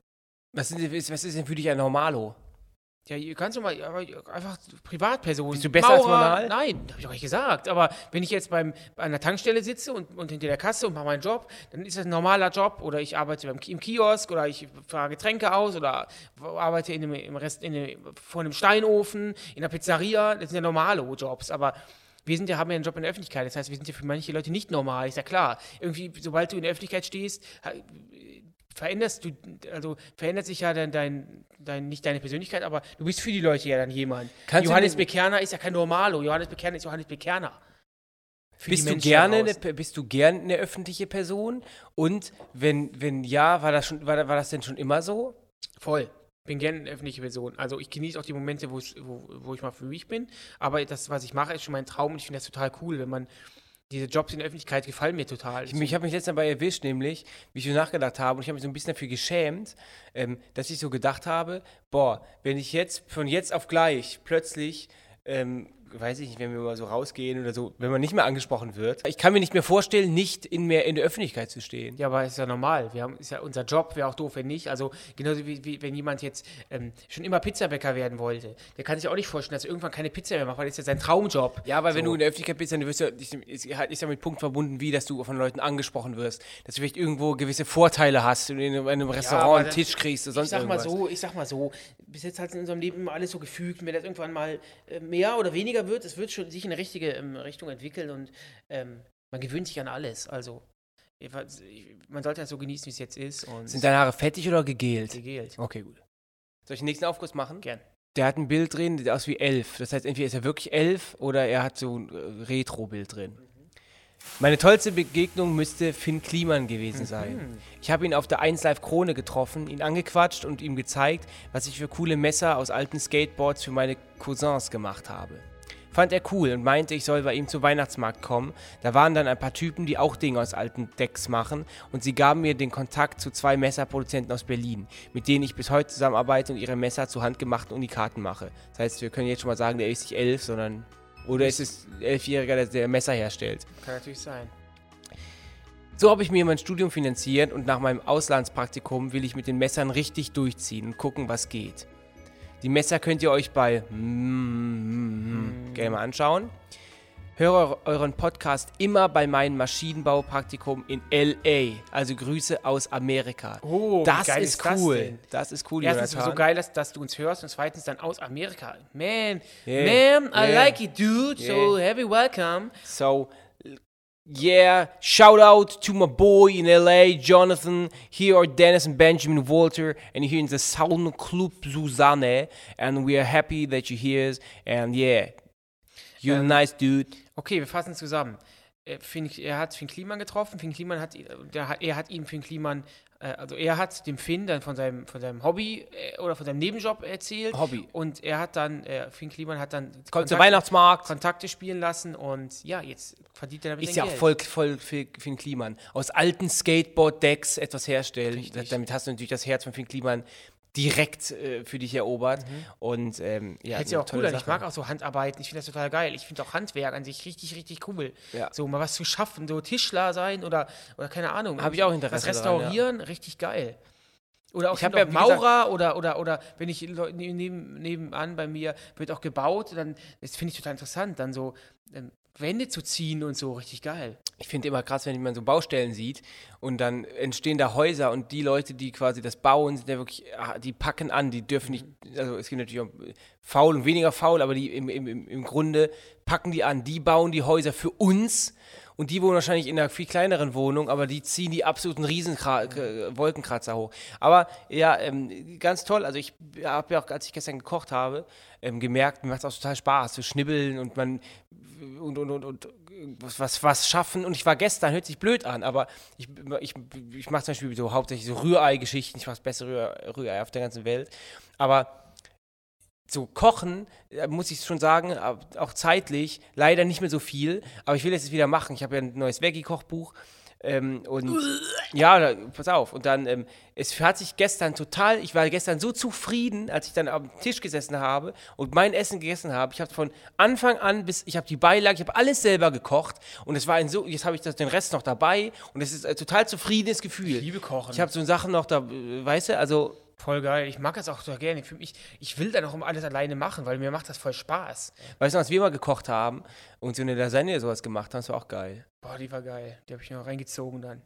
was, ist, was ist denn für dich ein Normalo? Ja, ihr kannst doch mal einfach Privatpersonen. Bist du besser als Monal? Nein, habe ich doch nicht gesagt. Aber wenn ich jetzt beim, bei einer Tankstelle sitze und, und hinter der Kasse und mache meinen Job, dann ist das ein normaler Job. Oder ich arbeite beim, im Kiosk oder ich fahre Getränke aus oder arbeite in einem, im Rest, in einem, vor einem Steinofen, in einer Pizzeria. Das sind ja normale Jobs. Aber wir sind ja, haben ja einen Job in der Öffentlichkeit. Das heißt, wir sind ja für manche Leute nicht normal. Ist ja klar. Irgendwie, sobald du in der Öffentlichkeit stehst, veränderst du, also verändert sich ja dein, dein, dein, nicht deine Persönlichkeit, aber du bist für die Leute ja dann jemand. Kannst Johannes Bekerner ist ja kein Normalo. Johannes Bekerner ist Johannes Bekerner. Bist du, gerne eine, bist du gern eine öffentliche Person? Und wenn, wenn ja, war das, schon, war, war das denn schon immer so? Voll. Bin gerne eine öffentliche Person. Also ich genieße auch die Momente, wo, es- wo, wo ich mal für mich bin. Aber das, was ich mache, ist schon mein Traum und ich finde das total cool, wenn man diese Jobs in der Öffentlichkeit gefallen mir total. Ich, ich habe mich letztens dabei erwischt, nämlich, wie ich so nachgedacht habe, und ich habe mich so ein bisschen dafür geschämt, ähm, dass ich so gedacht habe, boah, wenn ich jetzt von jetzt auf gleich plötzlich, ähm, weiß ich nicht, wenn wir mal so rausgehen oder so, wenn man nicht mehr angesprochen wird, ich kann mir nicht mehr vorstellen, nicht in mehr in der Öffentlichkeit zu stehen. Ja, aber ist ja normal. Wir haben, ist ja unser Job, wäre auch doof, wenn nicht. Also genauso wie, wie wenn jemand jetzt ähm, schon immer Pizzabäcker werden wollte, der kann sich auch nicht vorstellen, dass er irgendwann keine Pizza mehr macht, weil das ist ja sein Traumjob. Ja, aber wenn So. du in der Öffentlichkeit bist, dann wirst du, ist, ist, halt- ist ja mit Punkt verbunden, wie, dass du von Leuten angesprochen wirst, dass du vielleicht irgendwo gewisse Vorteile hast und in einem, Restaurant einen dann- Tisch kriegst oder sonst ich sag mal irgendwas. so, ich sag mal so, bis jetzt hat es in unserem Leben immer alles so gefügt. Wenn das irgendwann mal äh, mehr oder weniger wird, es wird schon sich in eine richtige ähm, Richtung entwickeln und ähm, man gewöhnt sich an alles. Also ich man sollte das so genießen, wie es jetzt ist. Und Sind deine Haare fettig oder gegelt? gegelt. Okay, gut. Soll ich den nächsten Aufguss machen? Gern. Der hat ein Bild drin, das sieht aus wie elf. Das heißt, entweder ist er wirklich elf oder er hat so ein äh, Retro-Bild drin. Meine tollste Begegnung müsste Finn Kliman gewesen sein. Ich habe ihn auf der 1 Live Krone getroffen, ihn angequatscht und ihm gezeigt, was ich für coole Messer aus alten Skateboards für meine Cousins gemacht habe. Fand er cool und meinte, ich soll bei ihm zum Weihnachtsmarkt kommen. Da waren dann ein paar Typen, die auch Dinge aus alten Decks machen und sie gaben mir den Kontakt zu zwei Messerproduzenten aus Berlin, mit denen ich bis heute zusammenarbeite und ihre Messer zu handgemachten Unikaten mache. Das heißt, wir können jetzt schon mal sagen, der ist nicht elf, sondern oder ist es ein Elfjähriger, der, der Messer herstellt. Kann natürlich sein. So habe ich mir mein Studium finanziert und nach meinem Auslandspraktikum will ich mit den Messern richtig durchziehen und gucken, was geht. Die Messer könnt ihr euch bei mm, gerne mal anschauen. Höre eure- euren Podcast immer bei meinem Maschinenbaupraktikum in LA. Also Grüße aus Amerika. Oh, das geil ist ist das cool. denn? Das, ist cool, Erstens Jonathan. so geil, dass, dass du uns hörst und zweitens dann aus Amerika. Man, Yeah. man, I Yeah. like it, dude. So Yeah. heavy welcome. So, yeah, shout out to my boy in LA, Jonathan. Here are Dennis and Benjamin Walter, and here in the Sauna Club Susanne. And we are happy that you're here. And yeah, you're a nice dude. Okay, wir fassen zusammen. Äh, Finn, er hat Finn Kliman getroffen. Finn Kliman hat, der, hat- er hat ihm Finn Kliman, äh, also er hat dem Finn dann von seinem, von seinem Hobby äh, oder von seinem Nebenjob erzählt. Hobby. Und er hat dann, äh, Finn Kliman hat dann Kommt zum Kontakte- Weihnachtsmarkt. Kontakte spielen lassen und ja, jetzt verdient er damit Ist ja auch Geld. voll, voll für Finn Kliman. Aus alten Skateboard-Decks etwas herstellen. Richtig. Damit hast du natürlich das Herz von Finn Kliman direkt äh, für dich erobert. Und ähm, ja, sich eine auch cool an. Ich mag auch so Handarbeiten. Ich finde das total geil. Ich finde auch Handwerk an sich richtig, richtig cool. Ja. So mal was zu schaffen, so Tischler sein oder, oder keine Ahnung. Hab ich auch Interesse Was daran, restaurieren, richtig geil. Oder auch, Ich hab ich ja, auch wie gesagt- Maurer oder, oder, oder wenn ich Leu- ne- neben, nebenan bei mir wird auch gebaut, dann das finde ich total interessant, dann so ähm, Wände zu ziehen und so, richtig geil. Ich finde immer krass, wenn man so Baustellen sieht und dann entstehen da Häuser und die Leute, die quasi das bauen, sind ja wirklich, ah, die packen an, die dürfen nicht, also es gibt natürlich auch faul und weniger faul, aber die im, im- im Grunde packen die an, die bauen die Häuser für uns und die wohnen wahrscheinlich in einer viel kleineren Wohnung, aber die ziehen die absoluten Riesenkra äh, hoch. Aber ja, ähm, ganz toll, also ich habe ja auch, als ich gestern gekocht habe, ähm, gemerkt, mir macht es auch total Spaß zu schnibbeln und man und, und, und, und was, was, schaffen. Und ich war gestern, hört sich blöd an, aber ich, ich, ich mache zum Beispiel so hauptsächlich so Rührei-Geschichten. Ich mache das beste Rührei auf der ganzen Welt. Aber so kochen, äh, muss ich schon sagen, äh, auch zeitlich, leider nicht mehr so viel. Aber ich will es jetzt wieder machen. Ich habe ja ein neues Veggie-Kochbuch. Ähm, und ja, pass auf. Und dann, ähm, es hat sich gestern total, ich war gestern so zufrieden, als ich dann am Tisch gesessen habe und mein Essen gegessen habe. Ich habe von Anfang an bis, ich habe die Beilage, ich habe alles selber gekocht und es war ein so, jetzt habe ich das, den Rest noch dabei und es ist ein total zufriedenes Gefühl. Ich liebe Kochen. Ich habe so Sachen noch da, äh, weißt du, also Voll geil. Ich mag das auch so gerne. Mich, ich will dann auch immer alles alleine machen, weil mir macht das voll Spaß. Weißt du, als wir mal gekocht haben und so eine Lasagne sowas gemacht haben, das war auch geil. Boah, die war geil. Die habe ich noch reingezogen dann.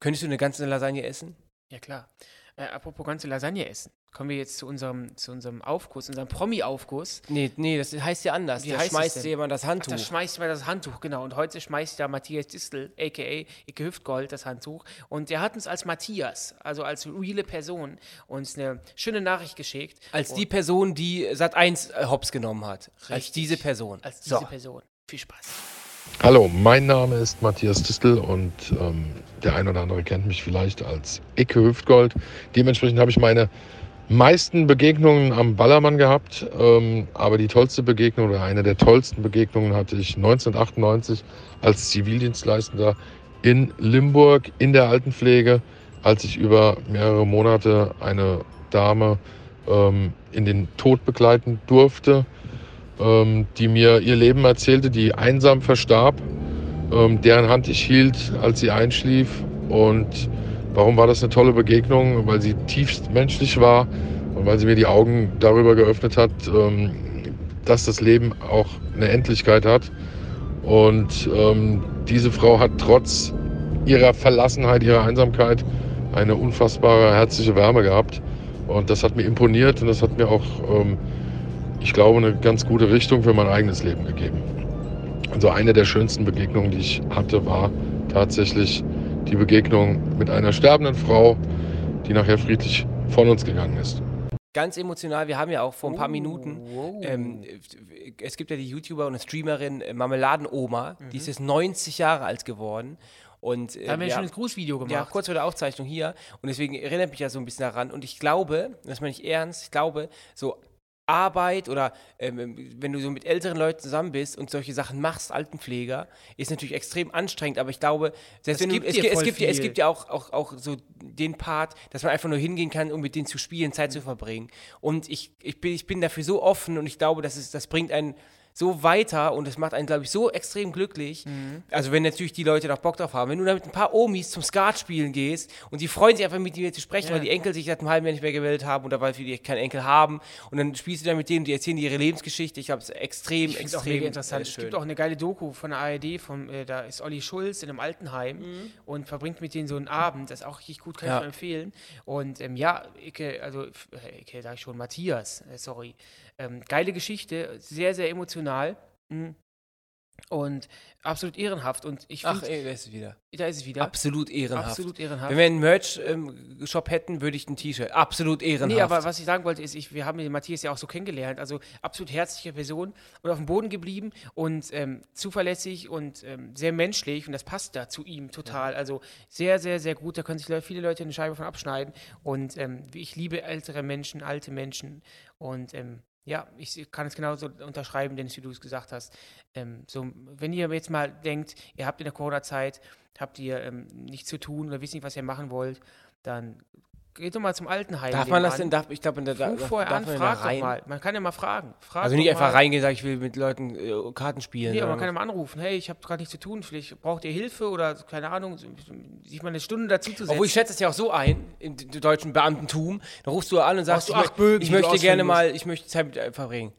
Könntest du eine ganze Lasagne essen? Ja, klar. Äh, apropos ganze Lasagne essen. Kommen wir jetzt zu unserem, zu unserem Aufguss, unserem Promi-Aufguss. Nee, nee, das heißt ja anders. Wie da heißt schmeißt jemand das Ach, Handtuch. da schmeißt mal das Handtuch, genau. Und heute schmeißt da Matthias Distel, a.k.a. Icke Hüftgold, das Handtuch. Und der hat uns als Matthias, also als reale Person, uns eine schöne Nachricht geschickt. als die Und- Person, die Sat 1 äh, Hops genommen hat. Als Richtig. diese Person. Als diese so. Person. Viel Spaß. Hallo, mein Name ist Matthias Distel und ähm, der ein oder andere kennt mich vielleicht als Icke Hüftgold. Dementsprechend habe ich meine meisten Begegnungen am Ballermann gehabt, ähm, aber die tollste Begegnung oder eine der tollsten Begegnungen hatte ich 1998 als Zivildienstleistender in Limburg in der Altenpflege, als ich über mehrere Monate eine Dame ähm, in den Tod begleiten durfte ähm, die mir ihr Leben erzählte, die einsam verstarb, ähm, deren Hand ich hielt, als sie einschlief. Und warum war das eine tolle Begegnung? Weil sie tiefst menschlich war und weil sie mir die Augen darüber geöffnet hat, ähm, dass das Leben auch eine Endlichkeit hat. Und ähm, diese Frau hat trotz ihrer Verlassenheit, ihrer Einsamkeit eine unfassbare herzliche Wärme gehabt. Und das hat mir imponiert und das hat mir auch ähm, ich glaube, eine ganz gute Richtung für mein eigenes Leben gegeben. Also eine der schönsten Begegnungen, die ich hatte, war tatsächlich die Begegnung mit einer sterbenden Frau, die nachher friedlich von uns gegangen ist. Ganz emotional, wir haben ja auch vor ein paar Oh, Minuten, wow. ähm, es gibt ja die YouTuber und eine Streamerin äh, Marmeladenoma, Mhm. die ist jetzt 90 Jahre alt geworden. Und, äh, Da haben wir ein ja, schönes Grußvideo gemacht. Ja, kurz vor der Aufzeichnung hier. Und deswegen erinnert mich ja so ein bisschen daran. Und ich glaube, das meine ich ernst, ich glaube, so Arbeit oder ähm, wenn du so mit älteren Leuten zusammen bist und solche Sachen machst, Altenpfleger, ist natürlich extrem anstrengend, aber ich glaube, selbst Es wenn du, gibt es, es, gibt ja, es gibt ja auch, auch, auch so den Part, dass man einfach nur hingehen kann, um mit denen zu spielen, Zeit zu verbringen. Und ich, ich, bin, ich bin dafür so offen und ich glaube, das, ist, das bringt einen so weiter und es macht einen, glaube ich, so extrem glücklich. Also wenn natürlich die Leute noch Bock drauf haben. Wenn du da mit ein paar Omis zum Skat spielen gehst und die freuen sich einfach mit dir zu sprechen, Ja. weil die Enkel sich seit einem halben Jahr nicht mehr gewählt haben oder weil die keinen Enkel haben und dann spielst du da mit denen, die erzählen dir ihre Lebensgeschichte. Ich glaube, es ist extrem, Ich auch extrem mega interessant. äh, Es gibt auch eine geile Doku von der ARD, von, äh, da ist Olli Schulz in einem Altenheim Mhm. und verbringt mit denen so einen Abend. Das ist auch richtig gut, kann Ja. ich nur empfehlen. Und ähm, ja, Icke, also äh, Icke, sag ich schon, Matthias, äh, sorry. Ähm, geile Geschichte, sehr, sehr emotional. Mhm. Und absolut ehrenhaft. Und ich Ach, finde, ey, da ist es wieder. da ist es wieder. Absolut ehrenhaft. Absolut ehrenhaft. Wenn wir einen Merch-Shop hätten, würde ich ein T-Shirt. Absolut ehrenhaft. Nee, aber was ich sagen wollte, ist, ich, wir haben den Matthias ja auch so kennengelernt. Also absolut herzliche Person und auf dem Boden geblieben und ähm, zuverlässig und ähm, sehr menschlich und das passt da zu ihm total. Also sehr, sehr, sehr gut. Da können sich le- viele Leute eine Scheibe von abschneiden. Und ähm, ich liebe ältere Menschen, alte Menschen. Und ähm, ja, ich kann es genauso unterschreiben, Dennis, wie du es gesagt hast. Ähm, so, wenn ihr jetzt mal denkt, ihr habt in der Corona-Zeit, habt ihr ähm, nichts zu tun oder wisst nicht, was ihr machen wollt, dann geht doch mal zum Altenheim. darf man das denn? Darf, ich glaube, da, Ruf darf, vorher darf an, man frag doch rein? mal. Man kann ja mal fragen. Frag Also nicht doch einfach mal. reingehen, sagen, ich will mit Leuten äh, Karten spielen. Nee, aber man kann ja mal anrufen. Hey, ich habe gerade nichts zu tun. Vielleicht braucht ihr Hilfe oder keine Ahnung, sich mal eine Stunde dazu zu setzen. Obwohl ich schätze es ja auch so ein, im deutschen Beamtentum, da rufst du an und sagst, du ich, acht Bögen, ich möchte gerne mal, ich möchte Zeit mit verbringen.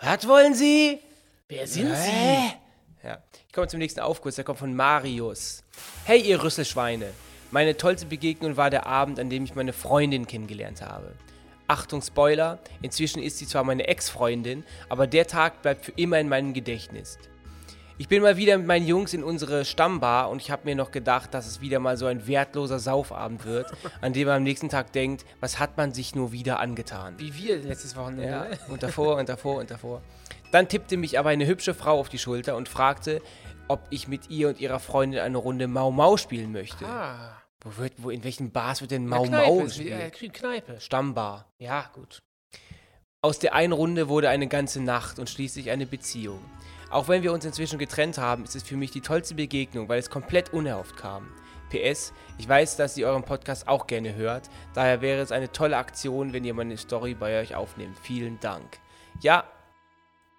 Was wollen Sie? Wer sind Hä? Ja. Ich komme zum nächsten Aufguss, der kommt von Marius. Hey, ihr Rüsselschweine. Meine tollste Begegnung war der Abend, an dem ich meine Freundin kennengelernt habe. Achtung, Spoiler, inzwischen ist sie zwar meine Ex-Freundin, aber der Tag bleibt für immer in meinem Gedächtnis. Ich bin mal wieder mit meinen Jungs in unsere Stammbar und ich habe mir noch gedacht, dass es wieder mal so ein wertloser Saufabend wird, an dem man am nächsten Tag denkt, was hat man sich nur wieder angetan. Wie wir letztes Wochenende. Ja, und davor und davor und davor. Dann tippte mich aber eine hübsche Frau auf die Schulter und fragte, ob ich mit ihr und ihrer Freundin eine Runde Mau Mau spielen möchte. Ah. Wo wird, wo, in welchen Bars wird denn Ja, Mau Kneipe, Mau äh, gespielt? Kneipe. Stammbar. Ja, gut. Aus der einen Runde wurde eine ganze Nacht und schließlich eine Beziehung. Auch wenn wir uns inzwischen getrennt haben, ist es für mich die tollste Begegnung, weil es komplett unerhofft kam. PS, ich weiß, dass ihr euren Podcast auch gerne hört, daher wäre es eine tolle Aktion, wenn ihr meine Story bei euch aufnehmt. Vielen Dank. Ja,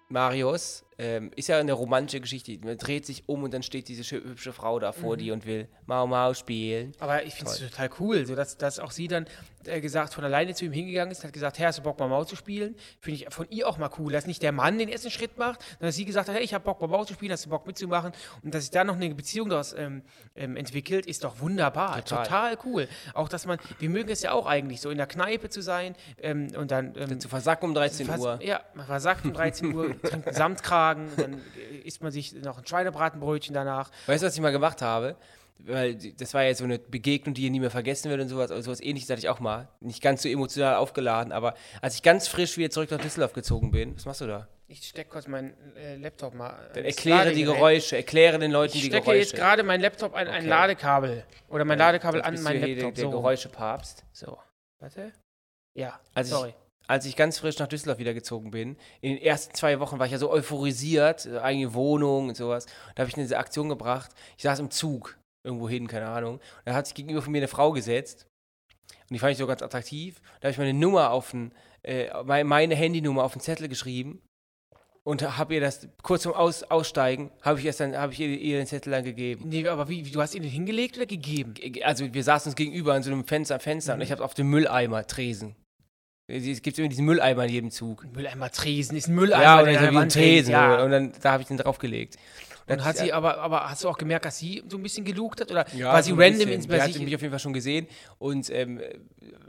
Marius, ähm, ist ja eine romantische Geschichte. Man dreht sich um und dann steht diese hübsche Frau da vor dir und will Mau Mau spielen. Aber ich finde es total cool, so dass, dass auch sie dann äh, gesagt von alleine zu ihm hingegangen ist, hat gesagt, hey, hast du Bock mal Mau zu spielen? Finde ich von ihr auch mal cool, dass nicht der Mann den ersten Schritt macht, sondern dass sie gesagt hat, hey, ich habe Bock mal Mau zu spielen, hast du Bock mitzumachen? Und dass sich da noch eine Beziehung daraus ähm, ähm, entwickelt, ist doch wunderbar, Total. total. cool. Auch dass man, wir mögen es ja auch eigentlich, so in der Kneipe zu sein ähm, und dann ähm, Zu versacken um 13 Vers- Uhr. Ja, man versackt um 13 Uhr, trinkt einen Samtkragen, dann äh, isst man sich noch ein Schweinebratenbrötchen danach. Weißt du, was ich mal gemacht habe? Weil das war jetzt so eine Begegnung, die ihr nie mehr vergessen wird und sowas. Also sowas ähnliches hatte ich auch mal. Nicht ganz so emotional aufgeladen, aber als ich ganz frisch wieder zurück nach Düsseldorf gezogen bin, was machst du da? Ich stecke kurz meinen äh, Laptop mal. äh, Dann erkläre die. Geräusche, erkläre den Leuten Ich die stecke Geräusche. jetzt gerade mein Laptop an ein Okay. Ladekabel. Oder mein Ladekabel Jetzt an bist mein du hier Laptop. Der, der so. Geräuschepapst. so. Warte. Ja, Also sorry. ich, als ich ganz frisch nach Düsseldorf wieder gezogen bin, in den ersten zwei Wochen war ich ja so euphorisiert, äh, eigene Wohnung und sowas. Da habe ich diese Aktion gebracht. Ich saß im Zug irgendwo hin, keine Ahnung. Und da hat sich gegenüber von mir eine Frau gesetzt. Und die fand ich so ganz attraktiv. Da habe ich meine Nummer auf den, äh, meine, Handynummer auf den Zettel geschrieben. Und habe ihr das kurz zum Aus, Aussteigen, habe ich erst dann, habe ich ihr, ihr den Zettel dann gegeben. Nee, aber wie, wie, du hast ihn hingelegt oder gegeben? Also wir saßen uns gegenüber an so einem Fenster, Fenster und ich habe auf dem Mülleimer Tresen. Es gibt immer diesen Mülleimer in jedem Zug. Mülleimer Tresen ist ein Mülleimer. Ja, wie ein Wand hängt, Tresen. Ja. Und dann da habe ich den draufgelegt. Und hat sie aber, aber hast du auch gemerkt, dass sie so ein bisschen gelugt hat? Oder ja, war sie so random ins bei hatte sich? mich auf jeden Fall schon gesehen. Und, ähm,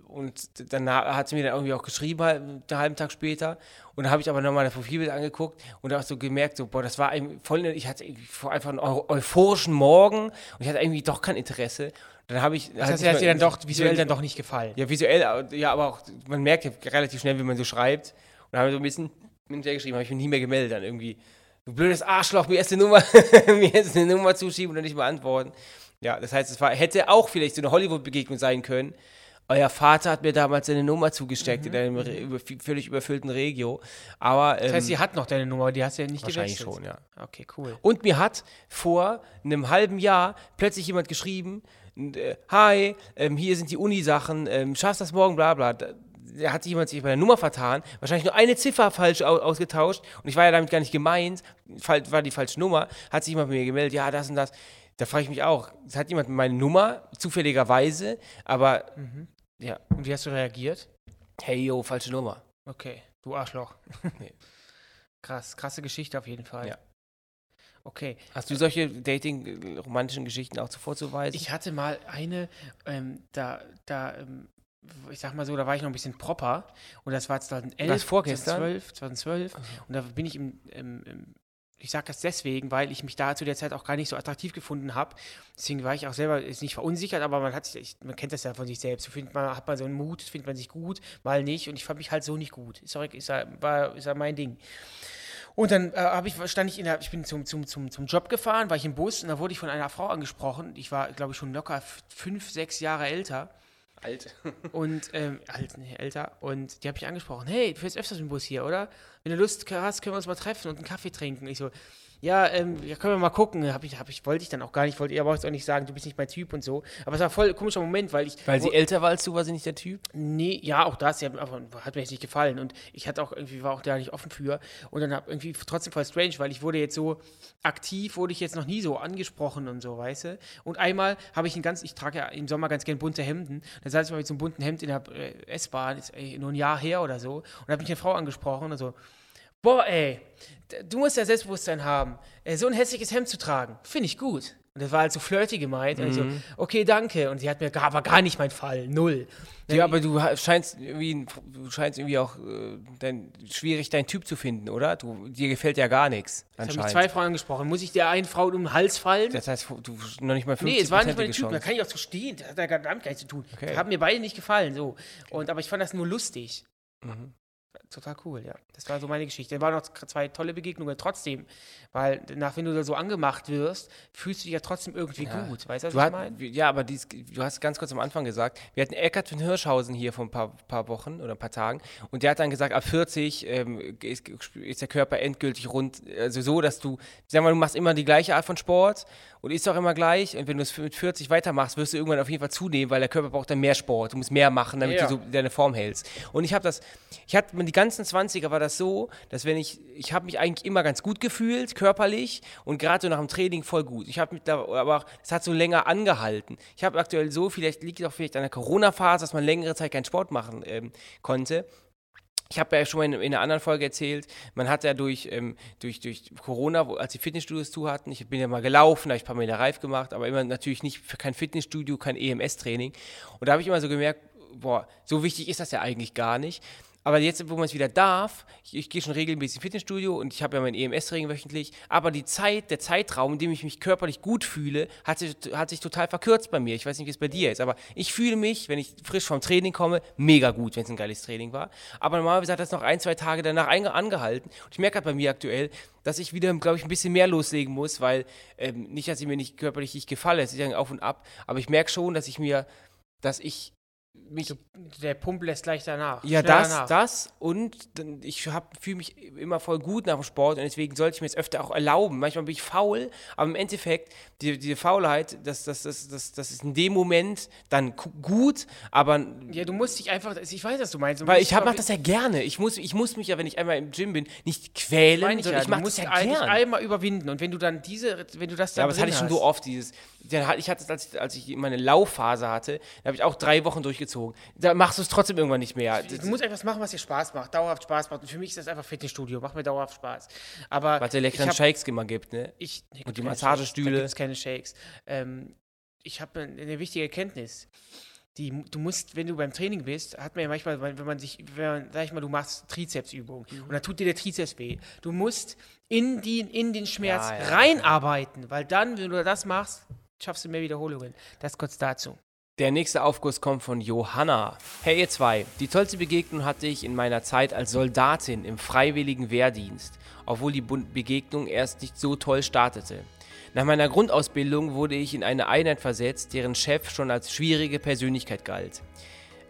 und dann ha- hat sie mir dann irgendwie auch geschrieben, halt, einen halben Tag später. Und dann habe ich aber nochmal das Profilbild angeguckt und auch so gemerkt, so, boah, das war voll, ich hatte einfach einen eu euphorischen Morgen und ich hatte irgendwie doch kein Interesse. Dann habe ich. Das heißt, er hat dir dann doch visuell dann doch nicht gefallen. Ja, visuell, ja, aber auch, man merkt ja relativ schnell, wie man so schreibt. Und dann habe ich so ein bisschen mit geschrieben, habe ich mich nie mehr gemeldet dann irgendwie. Du blödes Arschloch, mir erst eine Nummer, mir erst eine Nummer zuschieben und nicht beantworten. Ja, das heißt, es war, hätte auch vielleicht so eine Hollywood-Begegnung sein können. Euer Vater hat mir damals seine Nummer zugesteckt in einem über, völlig überfüllten Regio. Aber ähm, Das heißt, sie hat noch deine Nummer, die hast du ja nicht wahrscheinlich gewechselt. schon, ja. Okay, cool. Und mir hat vor einem halben Jahr plötzlich jemand geschrieben, äh, hi, ähm, hier sind die Uni-Sachen, ähm, schaffst das morgen, bla bla. Da, hat jemand sich bei der Nummer vertan, wahrscheinlich nur eine Ziffer falsch au ausgetauscht und ich war ja damit gar nicht gemeint, war die falsche Nummer, hat sich jemand bei mir gemeldet, ja, das und das. Da frage ich mich auch, hat jemand meine Nummer, zufälligerweise, aber ja, Und wie hast du reagiert? hey yo, falsche Nummer. Okay, du Arschloch. Nee. Krass, krasse Geschichte auf jeden Fall. Ja. Okay, Hast du solche Dating-romantischen Geschichten auch zuvor zu weisen? ich hatte mal eine, ähm, da, da, ähm, ich sag mal so, da war ich noch ein bisschen proper und das war 2011, Was, vorgestern? 2012, 2012 und da bin ich im, im, im ich sage das deswegen, weil ich mich da zu der Zeit auch gar nicht so attraktiv gefunden habe. Deswegen war ich auch selber ist nicht verunsichert, aber man hat sich, ich, man kennt das ja von sich selbst. So findet man, hat man so einen Mut, findet man sich gut, mal nicht. Und ich fand mich halt so nicht gut. Ist, auch, ist, ja, war, ist ja mein Ding. Und dann äh, habe ich, stand ich in der, ich bin zum, zum, zum, zum Job gefahren, war ich im Bus und da wurde ich von einer Frau angesprochen. Ich war, glaube ich, schon locker fünf, sechs Jahre älter. Alt. Und, ähm, alt, nee, älter. Und die habe ich angesprochen. Hey, du fährst öfters im Bus hier, oder? Wenn du Lust hast, können wir uns mal treffen und einen Kaffee trinken. Ich so, ja, ähm, ja, können wir mal gucken. Hab ich, hab ich, wollte ich dann auch gar nicht, wollte ihr aber auch nicht sagen, du bist nicht mein Typ und so. Aber es war voll komischer Moment, weil ich. Weil sie wo- älter war als du, war sie nicht der Typ? Nee, ja, auch das, ja, aber hat mir jetzt nicht gefallen. Und ich hatte auch irgendwie, war auch da nicht offen für. Und dann hab irgendwie trotzdem voll strange, weil ich wurde jetzt so aktiv, wurde ich jetzt noch nie so angesprochen und so, weißt du? Und einmal habe ich ein ganz, ich trage ja im Sommer ganz gern bunte Hemden. Da saß ich mal mit so einem bunten Hemd in der äh, S-Bahn, ist ey, nur ein Jahr her oder so. Und da habe mich eine Frau angesprochen und so, boah, ey, du musst ja Selbstbewusstsein haben, äh, so ein hässliches Hemd zu tragen. Finde ich gut. Und das war halt so flirty gemeint. Und ich so, okay, danke. Und sie hat mir gar, war gar nicht mein Fall. Null. Ja, aber du scheinst irgendwie, du scheinst irgendwie auch äh, dein, schwierig, deinen Typ zu finden, oder? Du, dir gefällt ja gar nichts. Ich habe mich zwei Frauen angesprochen. Muss ich der einen Frau um den Hals fallen? Das heißt, du noch nicht mal 50 nee, es war nicht meine Typ. Chance. Da kann ich auch so stehen. Das hat ja gar damit gar nichts zu tun. Okay. Haben mir beide nicht gefallen. So. Und, aber ich fand das nur lustig. Mhm. Total cool, ja. Das war so meine Geschichte. Da waren noch zwei tolle Begegnungen trotzdem, weil nach wenn du da so angemacht wirst, fühlst du dich ja trotzdem irgendwie Ja. gut. Weißt du, was Du ich hat, meine? ja, aber dies, du hast ganz kurz am Anfang gesagt, wir hatten Eckart von Hirschhausen hier vor ein paar, paar Wochen oder ein paar Tagen und der hat dann gesagt, ab 40 ähm, ist, ist der Körper endgültig rund, also so, dass du, sagen wir, mal, du machst immer die gleiche Art von Sport und isst auch immer gleich und wenn du es mit 40 weitermachst, wirst du irgendwann auf jeden Fall zunehmen, weil der Körper braucht dann mehr Sport, du musst mehr machen, damit Ja. du so deine Form hältst. Und ich habe das, ich hatte die ganzen 20er war das so, dass wenn ich, ich habe mich eigentlich immer ganz gut gefühlt, körperlich und gerade so nach dem Training voll gut. Ich habe mich da, aber es hat so länger angehalten. Ich habe aktuell so, vielleicht liegt es auch vielleicht an der Corona-Phase, dass man längere Zeit keinen Sport machen ähm, konnte. Ich habe ja schon mal in, in einer anderen Folge erzählt, man hat ja durch, ähm, durch, durch Corona, wo, als die Fitnessstudios zu hatten, ich bin ja mal gelaufen, da habe ich ein paar Meter reif gemacht, aber immer natürlich nicht kein Fitnessstudio, kein EMS-Training. Und da habe ich immer so gemerkt, boah, so wichtig ist das ja eigentlich gar nicht. Aber jetzt, wo man es wieder darf, ich, ich gehe schon regelmäßig ins Fitnessstudio und ich habe ja mein EMS-Training wöchentlich, aber die Zeit, der Zeitraum, in dem ich mich körperlich gut fühle, hat sich, hat sich total verkürzt bei mir. Ich weiß nicht, wie es bei dir ist, aber ich fühle mich, wenn ich frisch vom Training komme, mega gut, wenn es ein geiles Training war. Aber normalerweise hat das noch ein, zwei Tage danach angehalten. Und ich merke halt bei mir aktuell, dass ich wieder, glaube ich, ein bisschen mehr loslegen muss, weil ähm, nicht, dass ich mir nicht körperlich nicht gefalle, es ist ja auf und ab, aber ich merke schon, dass ich mir, dass ich mich Der Pump lässt gleich danach. ja, das, nach. das und ich fühle mich immer voll gut nach dem Sport und deswegen sollte ich mir jetzt öfter auch erlauben. Manchmal bin ich faul, aber im Endeffekt, die, diese Faulheit, das, das, das, das, das ist in dem Moment dann gut, aber Ja, du musst dich einfach, ich weiß, was du meinst. Du weil ich hab, aber- mach das ja gerne. Ich muss, ich muss mich ja, wenn ich einmal im Gym bin, nicht quälen, meine ich sondern ja, ich mache das ja eigentlich gern. einmal überwinden und wenn du dann diese, wenn du das dann Ja, aber das hatte ich schon so oft, dieses. Ich hatte es, als, als ich meine Laufphase hatte, da habe ich auch drei Wochen durchgezogen. Da machst du es trotzdem irgendwann nicht mehr. Du musst einfach was machen, was dir Spaß macht, dauerhaft Spaß macht. Und für mich ist das einfach Fitnessstudio, macht mir dauerhaft Spaß. Aber Weil es ja leckeren Shakes immer gibt, ne? Ich, nee, Und die Massagestühle. Da gibt es keine Shakes. Ähm, ich habe eine, wichtige Erkenntnis. Die, du musst, wenn du beim Training bist, hat man ja manchmal, wenn wenn man sich, wenn man, sag ich mal, du machst Trizepsübungen Mhm. und dann tut dir der Trizeps weh. Du musst in, die, in den Schmerz Ja, ja, reinarbeiten, weil dann, wenn du das machst, schaffst du mehr Wiederholungen. Das kurz dazu. Der nächste Aufguss kommt von Johanna. Hey ihr zwei, die tollste Begegnung hatte ich in meiner Zeit als Soldatin im freiwilligen Wehrdienst, obwohl die Begegnung erst nicht so toll startete. Nach meiner Grundausbildung wurde ich in eine Einheit versetzt, deren Chef schon als schwierige Persönlichkeit galt.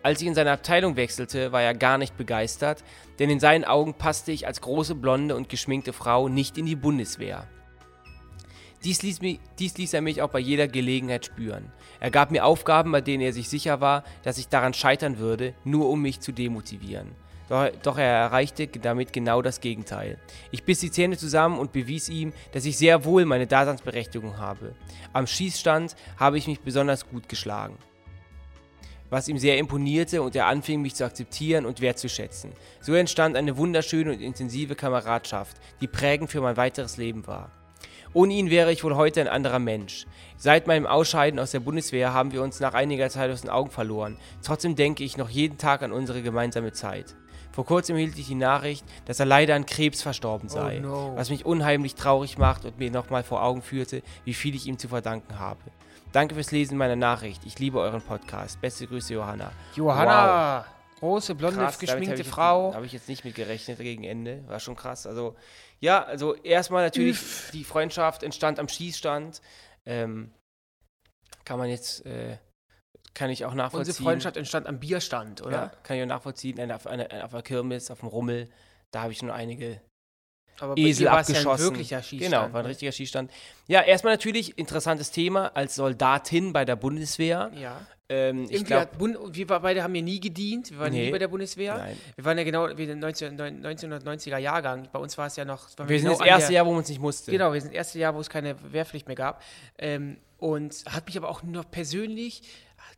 Als ich in seine Abteilung wechselte, war er gar nicht begeistert, denn in seinen Augen passte ich als große blonde und geschminkte Frau nicht in die Bundeswehr. Dies ließ, mich, dies ließ er mich auch bei jeder Gelegenheit spüren. Er gab mir Aufgaben, bei denen er sich sicher war, dass ich daran scheitern würde, nur um mich zu demotivieren. Doch, doch er erreichte damit genau das Gegenteil. Ich biss die Zähne zusammen und bewies ihm, dass ich sehr wohl meine Daseinsberechtigung habe. Am Schießstand habe ich mich besonders gut geschlagen. Was ihm sehr imponierte und er anfing, mich zu akzeptieren und wertzuschätzen. So entstand eine wunderschöne und intensive Kameradschaft, die prägend für mein weiteres Leben war. Ohne ihn wäre ich wohl heute ein anderer Mensch. Seit meinem Ausscheiden aus der Bundeswehr haben wir uns nach einiger Zeit aus den Augen verloren. Trotzdem denke ich noch jeden Tag an unsere gemeinsame Zeit. Vor kurzem hielt ich die Nachricht, dass er leider an Krebs verstorben sei, no. was mich unheimlich traurig macht und mir nochmal vor Augen führte, wie viel ich ihm zu verdanken habe. Danke fürs Lesen meiner Nachricht. Ich liebe euren Podcast. Beste Grüße, Johanna. Johanna, große, blonde, Krass, geschminkte hab Frau. Ich, habe ich jetzt nicht mit gerechnet gegen Ende. War schon krass. Also, ja, also erstmal natürlich, die Freundschaft entstand am Schießstand. Ähm, kann man jetzt, äh, kann ich auch nachvollziehen. Unsere Freundschaft entstand am Bierstand, oder? ja, kann ich auch nachvollziehen. Eine, auf, eine, auf einer Kirmes, auf dem Rummel, da habe ich schon einige Aber bei Esel abgeschossen. Ja ein wirklicher Schießstand. Genau, war ein richtiger Schießstand. Ja, erstmal natürlich interessantes Thema als Soldatin bei der Bundeswehr. Ja. Ähm, ich Bund, wir beide haben ja nie gedient. Wir waren Nee. nie bei der Bundeswehr. Nein. Wir waren ja genau wie der 19, 1990er Jahrgang. Bei uns war es ja noch. waren wir sind genau das erste der, Jahr, wo man es nicht musste. Genau, wir sind das erste Jahr, wo es keine Wehrpflicht mehr gab. Ähm, und hat mich aber auch noch persönlich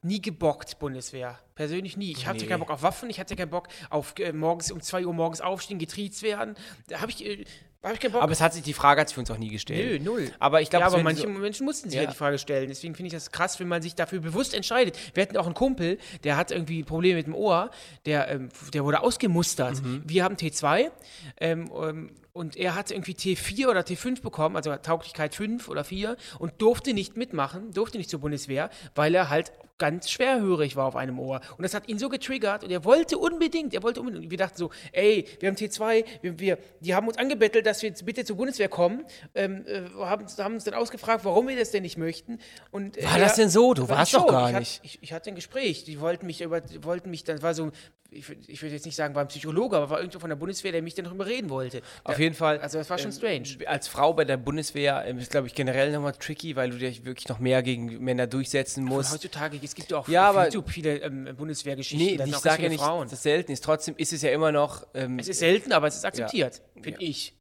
nie gebockt, Bundeswehr. Persönlich nie. Ich hatte Nee. keinen Bock auf Waffen, ich hatte keinen Bock auf äh, morgens um 2 Uhr morgens aufstehen, getriezt werden. Da habe ich, äh, hab ich keinen Bock. Aber es hat sich, die Frage hat sich für uns auch nie Nö, gestellt. null. Aber ich glaube, ja, aber manche so- Menschen mussten sich ja. Ja. die Frage stellen. Deswegen finde ich das krass, wenn man sich dafür bewusst entscheidet. Wir hatten auch einen Kumpel, der hat irgendwie Probleme mit dem Ohr, der, ähm, der wurde ausgemustert. Mhm. Wir haben T2 ähm, ähm, und er hatte irgendwie T4 oder T5 bekommen, also Tauglichkeit 5 oder 4 und durfte nicht mitmachen, durfte nicht zur Bundeswehr, weil er halt ganz schwerhörig war auf einem Ohr. Und das hat ihn so getriggert und er wollte unbedingt, er wollte unbedingt. Und wir dachten so, ey, wir haben T2, wir, wir, die haben uns angebettelt, dass wir jetzt bitte zur Bundeswehr kommen, ähm, äh, haben, haben uns dann ausgefragt, warum wir das denn nicht möchten. Und, äh, War das denn so? Du war warst doch gar ich nicht. Hat, ich, ich hatte ein Gespräch, die wollten mich über, wollten mich, dann war so, ich, ich würde jetzt nicht sagen, war ein Psychologe, aber war irgendwo von der Bundeswehr, der mich dann darüber reden wollte. Auf Da- jeden Fall. Also das war schon ähm, strange. Als Frau bei der Bundeswehr ähm, ist, glaube ich, generell nochmal tricky, weil du dich wirklich noch mehr gegen Männer durchsetzen musst. heutzutage, es gibt ja auch Ja, auf YouTube viele ähm, Bundeswehrgeschichten, Nee, da sind ich sage ja nicht, Frauen. dass es selten ist. Trotzdem ist es ja immer noch. Ähm, Es ist selten, aber es ist akzeptiert, finde ich.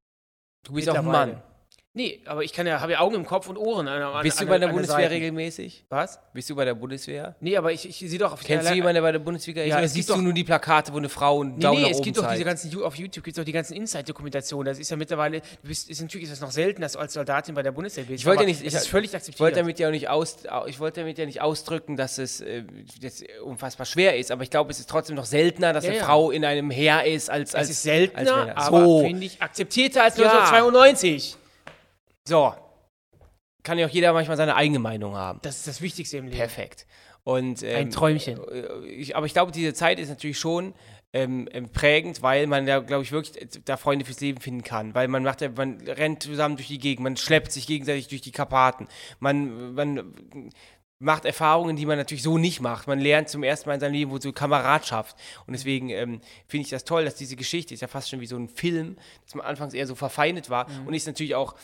Du bist auch ein. Mann. Nee, aber ich kann ja, habe ja Augen im Kopf und Ohren an, an, Bist du bei der an Bundeswehr Seiten. regelmäßig? Was? Bist du bei der Bundeswehr? Nee, aber ich, ich sehe doch auf Kennst du jemanden, der bei der Bundeswehr ist? Ja, es siehst du doch- nur die Plakate, wo eine Frau einen Nee, Daumen nee, nach es oben gibt doch diese zeigt? ganzen, auf YouTube gibt es doch die ganzen Inside-Dokumentationen. Das ist ja mittlerweile, du bist, ist, natürlich ist das noch selten, dass du als Soldatin bei der Bundeswehr bist. Ich wollte ja nicht- ich- ist völlig Ich akzeptiert. wollte damit ja nicht aus, au- ich wollte damit ja nicht ausdrücken, dass es äh, jetzt unfassbar schwer ist, aber ich glaube, es ist trotzdem noch seltener, dass Ja, eine ja. Frau in einem Heer ist als als es ist seltener, als Männer. aber so finde ich akzeptierter als Ja. 1992. so kann ja auch jeder manchmal seine eigene Meinung haben. Das ist das Wichtigste im Leben. Perfekt. Und ähm, Ein Träumchen. äh, Ich, aber ich glaube, diese Zeit ist natürlich schon ähm, ähm, prägend, weil man da, glaube ich, wirklich äh, da Freunde fürs Leben finden kann. Weil man macht man rennt zusammen durch die Gegend, man schleppt sich gegenseitig durch die Karpaten. Man, man macht Erfahrungen, die man natürlich so nicht macht. Man lernt zum ersten Mal in seinem Leben wo so Kameradschaft. Und deswegen ähm, finde ich das toll, dass diese Geschichte ist ja fast schon wie so ein Film, dass man anfangs eher so verfeindet war und ist natürlich auch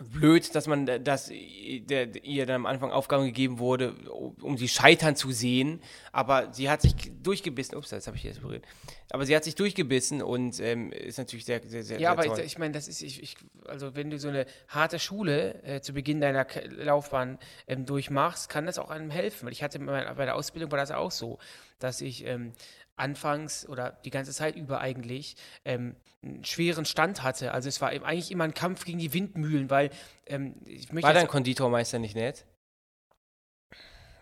blöd, dass man, dass ihr dann am Anfang Aufgaben gegeben wurde, um sie scheitern zu sehen. Aber sie hat sich durchgebissen. Ups, jetzt habe ich jetzt berührt. Aber sie hat sich durchgebissen und ähm, ist natürlich sehr, sehr, sehr, Ja, sehr aber toll. ich, ich meine, das ist, ich, ich, also wenn du so eine harte Schule äh, zu Beginn deiner K Laufbahn ähm, durchmachst, kann das auch einem helfen. Weil ich hatte bei bei der Ausbildung war das auch so, dass ich ähm, anfangs oder die ganze Zeit über eigentlich ähm, einen schweren Stand hatte. Also es war eben eigentlich immer ein Kampf gegen die Windmühlen, weil ähm, ich möchte War dein Konditormeister nicht nett?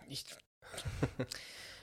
ich,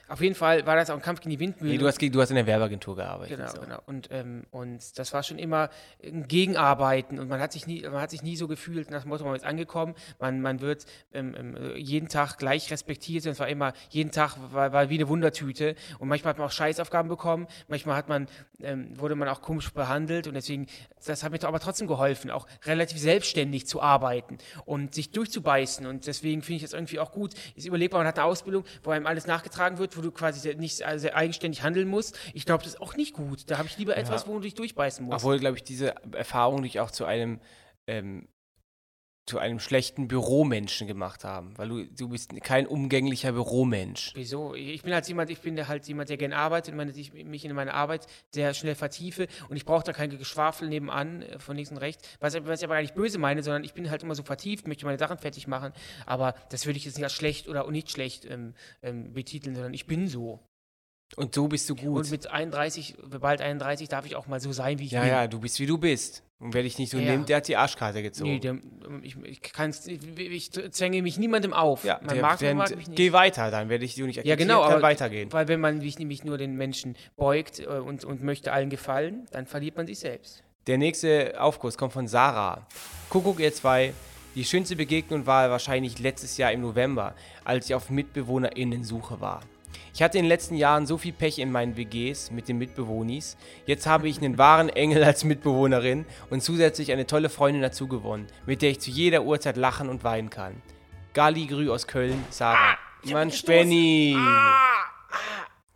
auf jeden Fall war das auch ein Kampf gegen die Windmühlen. Nee, du hast, du hast in der Werbeagentur gearbeitet. Genau, so. genau. Und, ähm, und das war schon immer ein Gegenarbeiten und man hat sich nie, man hat sich nie so gefühlt, nach dem Motto, man ist angekommen, man, man wird ähm, ähm, jeden Tag gleich respektiert und es war immer, jeden Tag war, war wie eine Wundertüte und manchmal hat man auch Scheißaufgaben bekommen, manchmal hat man, ähm, wurde man auch komisch behandelt und deswegen, das hat mir aber trotzdem geholfen, auch relativ selbstständig zu arbeiten und sich durchzubeißen und deswegen finde ich das irgendwie auch gut. Ist überlegbar, man hat eine Ausbildung, wo einem alles nachgetragen wird, wo du quasi sehr- nicht sehr- eigenständig handeln musst. Ich glaube, das ist auch nicht gut. Da habe ich lieber etwas, wo du dich durchbeißen musst. Obwohl, glaube ich, diese Erfahrung dich auch zu einem, ähm, zu einem schlechten Büromenschen gemacht haben. Weil du, du bist kein umgänglicher Büromensch. Wieso? Ich bin halt jemand, ich bin halt jemand, der gerne arbeitet meine, ich mich in meine Arbeit sehr schnell vertiefe und ich brauche da kein Geschwafel nebenan äh, von links und rechts, was, was ich aber gar nicht böse meine, sondern ich bin halt immer so vertieft, möchte meine Sachen fertig machen, aber das würde ich jetzt nicht als schlecht oder nicht schlecht ähm, ähm, betiteln, sondern ich bin so. Und so bist du gut. Und mit 31, bald 31, darf ich auch mal so sein, wie ich ja, bin. ja, du bist wie du bist. Und wer dich nicht so Ja. nimmt, der hat die Arschkarte gezogen. Nee, der, ich, ich, kann's, ich, ich zwänge mich niemandem auf. ja, man der, mag, der, man mag mich nicht. Geh weiter, dann werde ich dir nicht Ja, akzeptiert, genau, kann aber weitergehen. weil wenn man sich nämlich nur den Menschen beugt äh, und, und möchte allen gefallen, dann verliert man sich selbst. Der nächste Aufguss kommt von Sarah. Kuckuck ihr zwei. Die schönste Begegnung war wahrscheinlich letztes Jahr im November, als ich auf MitbewohnerInnen-Suche war. Ich hatte in den letzten Jahren so viel Pech in meinen WGs mit den Mitbewohnis. Jetzt habe ich einen wahren Engel als Mitbewohnerin und zusätzlich eine tolle Freundin dazu gewonnen, mit der ich zu jeder Uhrzeit lachen und weinen kann. Gali Grü aus Köln, Sarah. Mann, Spenny.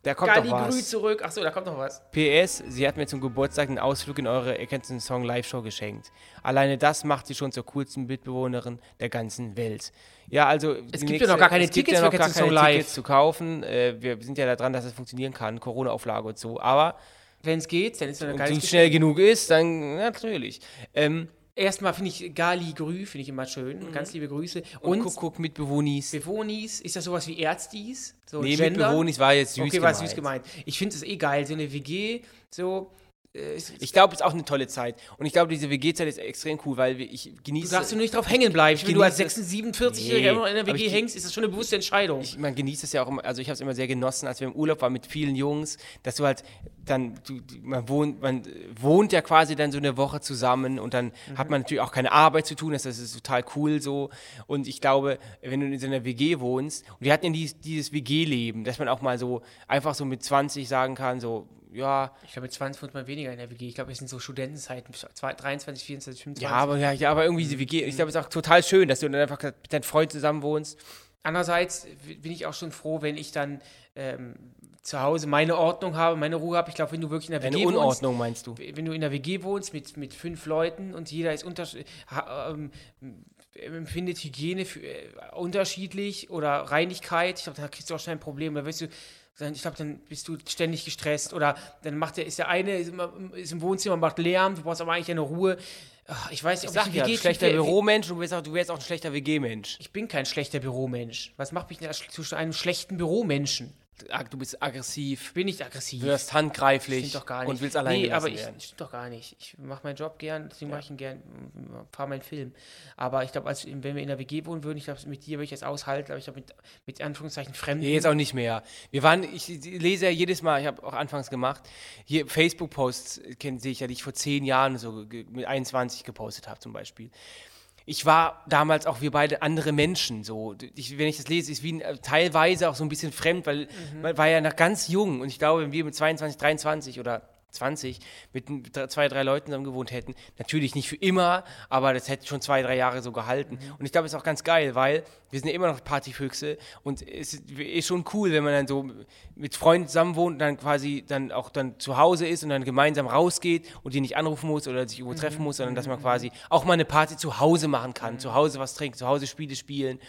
Da kommt Gali doch was. Grü zurück. Achso, da kommt noch was. PS, sie hat mir zum Geburtstag einen Ausflug in eure Erkennst den Song Live-Show geschenkt. Alleine das macht sie schon zur coolsten Mitbewohnerin der ganzen Welt. Ja, also. Es gibt ja noch gar keine es gibt Tickets ja für noch gar Erkennst den keine Live. Tickets zu kaufen. Äh, wir sind ja da dran, dass es funktionieren kann. Corona-Auflage und so. Aber Wenn es geht, dann ist das ein wenn geiles es schnell genug ist, dann natürlich. Ähm, Erstmal finde ich Gali Grü, finde ich immer schön. Ganz liebe Grüße. und Und, Kuckuck Mitbewohnis. Bewohnis, ist das sowas wie Ärztis? So Nee, Gender? Mitbewohnis war jetzt süß okay, war gemeint. süß gemeint. Ich finde es eh geil, so eine WG, so Ich glaube, es ist auch eine tolle Zeit. Und ich glaube, diese WG-Zeit ist extrem cool, weil ich Du genieße. darfst du nicht drauf hängen bleiben. Wenn du als genieße 46-Jähriger Nee, immer in der WG hängst, ist das schon eine bewusste Entscheidung. ich, man genießt es ja auch immer, also ich habe es immer sehr genossen, als wir im Urlaub waren mit vielen Jungs, dass du halt dann, du, du- man, wohnt, man äh, wohnt ja quasi dann so eine Woche zusammen und dann hat man natürlich auch keine Arbeit zu tun, das das ist total cool so. Und ich glaube, wenn du in so einer WG wohnst, und wir hatten ja dieses, dieses WG-Leben, dass man auch mal so einfach so mit 20 sagen kann, so, ja, ich glaube, mit 20 wohnt man weniger in der WG. Ich glaube, es sind so Studentenzeiten, zwei- 23, 24, 25. ja, aber, ja, ja, aber irgendwie diese WG, ich glaube, es ist auch total schön, dass du dann einfach mit deinem Freund zusammen wohnst. Andererseits bin ich auch schon froh, wenn ich dann ähm, zu Hause meine Ordnung habe, meine Ruhe habe. Ich glaube, wenn du wirklich in der Eine WG wohnst, Unordnung meinst du? wenn du in der WG wohnst mit, mit fünf Leuten und jeder ist ähm, empfindet Hygiene für, äh, unterschiedlich oder Reinigkeit, ich glaube, da kriegst du auch schnell ein Problem. Da wirst du, dann, ich glaube, dann bist du ständig gestresst oder dann macht der, ist der eine ist, immer, ist im Wohnzimmer, macht Lärm, du brauchst aber eigentlich eine Ruhe. Ach, Ich weiß nicht, Ich ob sag ich ja, WG schlechter Büromensch, du wärst auch, du wärst auch ein schlechter WG-Mensch. Ich bin kein schlechter Büromensch. Was macht mich denn zu einem schlechten Büromenschen? Du bist aggressiv, bin nicht aggressiv. du wirst handgreiflich Stimmt doch gar nicht. und willst allein Nee, aber ich, werden. stimmt doch gar nicht. Ich mache meinen Job gern, deswegen mache ich ihn gern, fahre meinen Film. Aber ich glaube, wenn wir in der WG wohnen würden, ich glaube, mit dir würde ich das aushalten, aber ich glaube, mit, mit Anführungszeichen Fremden. Nee, jetzt auch nicht mehr. Wir waren, ich lese ja jedes Mal, ich habe auch anfangs gemacht, hier Facebook-Posts, kennen sehe ich ja, die ich vor zehn Jahren so mit 21 gepostet habe zum Beispiel. Ich war damals auch wir beide andere Menschen. So, ich, wenn ich das lese, ist wie ein, äh, teilweise auch so ein bisschen fremd, weil man war ja noch ganz jung und ich glaube, wenn wir mit 22, 23 oder 20 mit zwei, drei Leuten zusammen gewohnt hätten, natürlich nicht für immer, aber das hätte schon zwei, drei Jahre so gehalten. Und ich glaube, es ist auch ganz geil, weil wir sind ja immer noch Partyfüchse und es ist, schon cool, wenn man dann so mit Freunden zusammen wohnt und dann quasi dann auch dann zu Hause ist und dann gemeinsam rausgeht und die nicht anrufen muss oder sich irgendwo treffen muss, sondern dass man quasi auch mal eine Party zu Hause machen kann, zu Hause was trinken, zu Hause Spiele spielen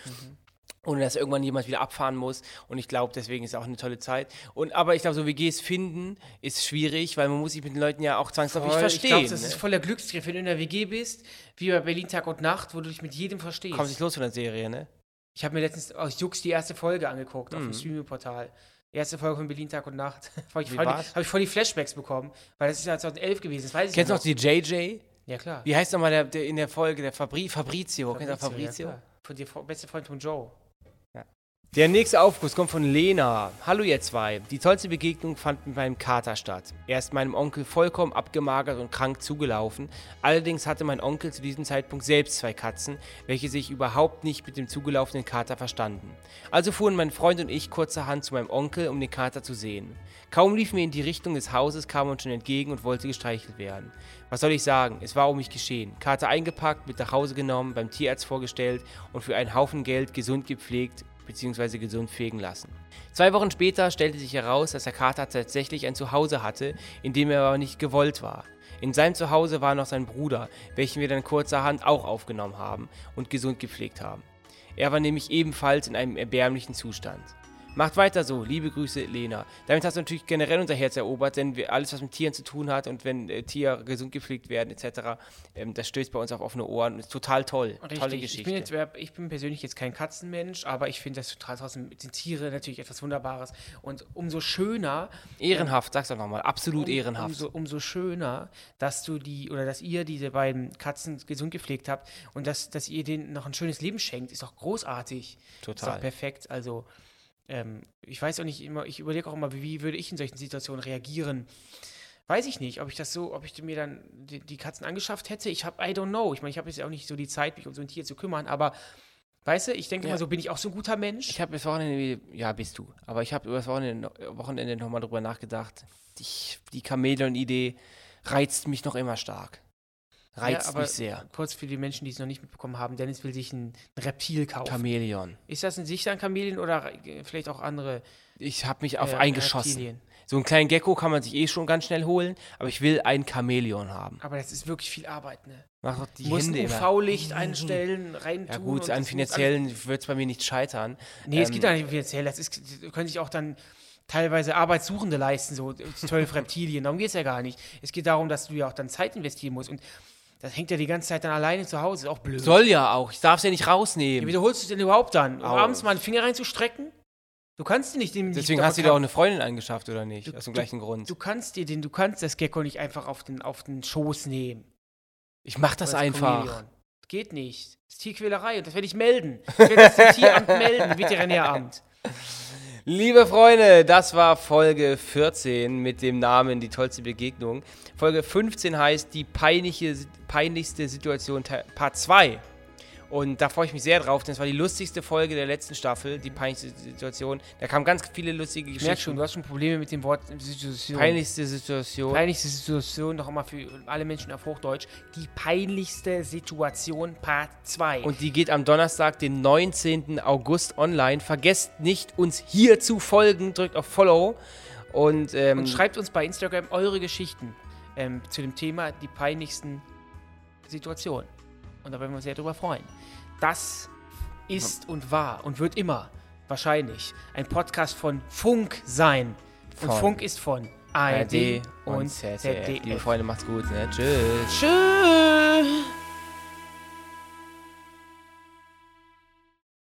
ohne dass irgendwann jemand wieder abfahren muss. Und ich glaube, deswegen ist es auch eine tolle Zeit. Und aber ich glaube, so WGs finden ist schwierig, weil man muss sich mit den Leuten ja auch zwangsläufig Voll, verstehen. Ich glaube, das ne? ist voller Glücksgriff, wenn du in der WG bist, wie bei Berlin Tag und Nacht, wo du dich mit jedem verstehst. Kommt nicht los von der Serie, ne? Ich habe mir letztens aus Jux die erste Folge angeguckt auf Mhm. dem Streaming-Portal. Erste Folge von Berlin Tag und Nacht. Habe ich, hab ich voll die Flashbacks bekommen, weil das ist ja 2011 gewesen. Das weiß ich Kennst du noch die JJ? Ja, klar. Wie heißt nochmal der, der in der Folge, der Fabri Fabrizio? Kennst du Fabrizio? Ja, von dir beste Freund von Joe. Der nächste Aufguss kommt von Lena. Hallo ihr zwei. Die tollste Begegnung fand mit meinem Kater statt. Er ist meinem Onkel vollkommen abgemagert und krank zugelaufen. Allerdings hatte mein Onkel zu diesem Zeitpunkt selbst zwei Katzen, welche sich überhaupt nicht mit dem zugelaufenen Kater verstanden. Also fuhren mein Freund und ich kurzerhand zu meinem Onkel, um den Kater zu sehen. Kaum liefen wir in die Richtung des Hauses, kam er uns schon entgegen und wollte gestreichelt werden. Was soll ich sagen? Es war um mich geschehen. Kater eingepackt, mit nach Hause genommen, beim Tierarzt vorgestellt und für einen Haufen Geld gesund gepflegt bzw. gesund fegen lassen. Zwei Wochen später stellte sich heraus, dass der Kater tatsächlich ein Zuhause hatte, in dem er aber nicht gewollt war. In seinem Zuhause war noch sein Bruder, welchen wir dann kurzerhand auch aufgenommen haben und gesund gepflegt haben. Er war nämlich ebenfalls in einem erbärmlichen Zustand. Macht weiter so, liebe Grüße, Lena. Damit hast du natürlich generell unser Herz erobert, denn wir, alles, was mit Tieren zu tun hat und wenn äh, Tiere gesund gepflegt werden, etc., ähm, das stößt bei uns auf offene Ohren und ist total toll. Tolle Richtig. Geschichte. Ich bin, jetzt, ich bin persönlich jetzt kein Katzenmensch, aber ich finde das total trotzdem sind Tiere natürlich etwas Wunderbares. Und umso schöner, ehrenhaft, sag's doch nochmal, absolut um, ehrenhaft. Umso, umso schöner, dass du die oder dass ihr diese beiden Katzen gesund gepflegt habt und dass, dass ihr denen noch ein schönes Leben schenkt, ist doch großartig. Ist Total. doch perfekt. Also, ähm, ich weiß auch nicht immer, ich überlege auch immer, wie, würde ich in solchen Situationen reagieren. Weiß ich nicht, ob ich das so, ob ich mir dann die, die Katzen angeschafft hätte. Ich habe, I don't know. Ich meine, ich habe jetzt auch nicht so die Zeit, mich um so ein Tier zu kümmern, aber weißt du, ich denke Ja. mal so, bin ich auch so ein guter Mensch? Ich habe das Wochenende, ja, bist du, aber ich habe über das Wochenende, Wochenende nochmal drüber nachgedacht. Die, die Chamäleon-Idee reizt mich noch immer stark. Reizt aber mich sehr. Kurz für die Menschen, die es noch nicht mitbekommen haben, Dennis will sich ein, Reptil kaufen. Chamäleon. Ist das ein sich ein Chamäleon oder äh, vielleicht auch andere Ich habe mich auf äh, eingeschossen. Reptilien? So einen kleinen Gecko kann man sich eh schon ganz schnell holen, aber ich will ein Chamäleon haben. Aber das ist wirklich viel Arbeit, ne? Mach doch die Du musst Hände. UV-Licht einstellen, reintun. Ja gut, an muss finanziellen wird es bei mir nicht scheitern. Nee, es Ähm, geht ja nicht finanziell. Das ist, können sich auch dann teilweise Arbeitssuchende leisten, so zwölf Reptilien. Darum geht es ja gar nicht. Es geht darum, dass du ja auch dann Zeit investieren musst. Und das hängt ja die ganze Zeit dann alleine zu Hause. Ist auch blöd. Soll ja auch, ich darf es ja nicht Ja, rausnehmen. wie holst du es denn überhaupt dann? Um abends mal einen Finger reinzustrecken? Du kannst dir nicht den. Deswegen hast du dir auch eine Freundin angeschafft, oder nicht? Aus dem gleichen Grund. Du kannst dir den, du kannst das Gecko nicht einfach auf den, auf den Schoß nehmen. ich mach das Oder einfach. Chamäleon. Geht nicht. Das ist Tierquälerei und das werde ich melden. Ich werde das Tieramt melden, Veterinäramt. Liebe Freunde, das war Folge 14 mit dem Namen Die tollste Begegnung. Folge 15 heißt Die peinliche, peinlichste Situation Part 2. Und da freue ich mich sehr drauf, denn es war die lustigste Folge der letzten Staffel, die peinlichste Situation. Da kamen ganz viele lustige Ich Geschichten. merke schon, du hast schon Probleme mit dem Wort Situation. Peinlichste Situation. Peinlichste Situation, noch einmal für alle Menschen auf Hochdeutsch. Die peinlichste Situation Part 2. Und die geht am Donnerstag, den 19. August online. Vergesst nicht, uns hier zu folgen. Drückt auf Follow. Und, ähm, Und schreibt uns bei Instagram eure Geschichten ähm, zu dem Thema die peinlichsten Situationen. Und da werden wir uns sehr drüber freuen. Das ist und war und wird immer wahrscheinlich ein Podcast von Funk sein. Und Von Funk ist von ARD ARD und und ZDF. Liebe ZDF. Freunde, macht's gut. Ne? Tschüss. Tschüss.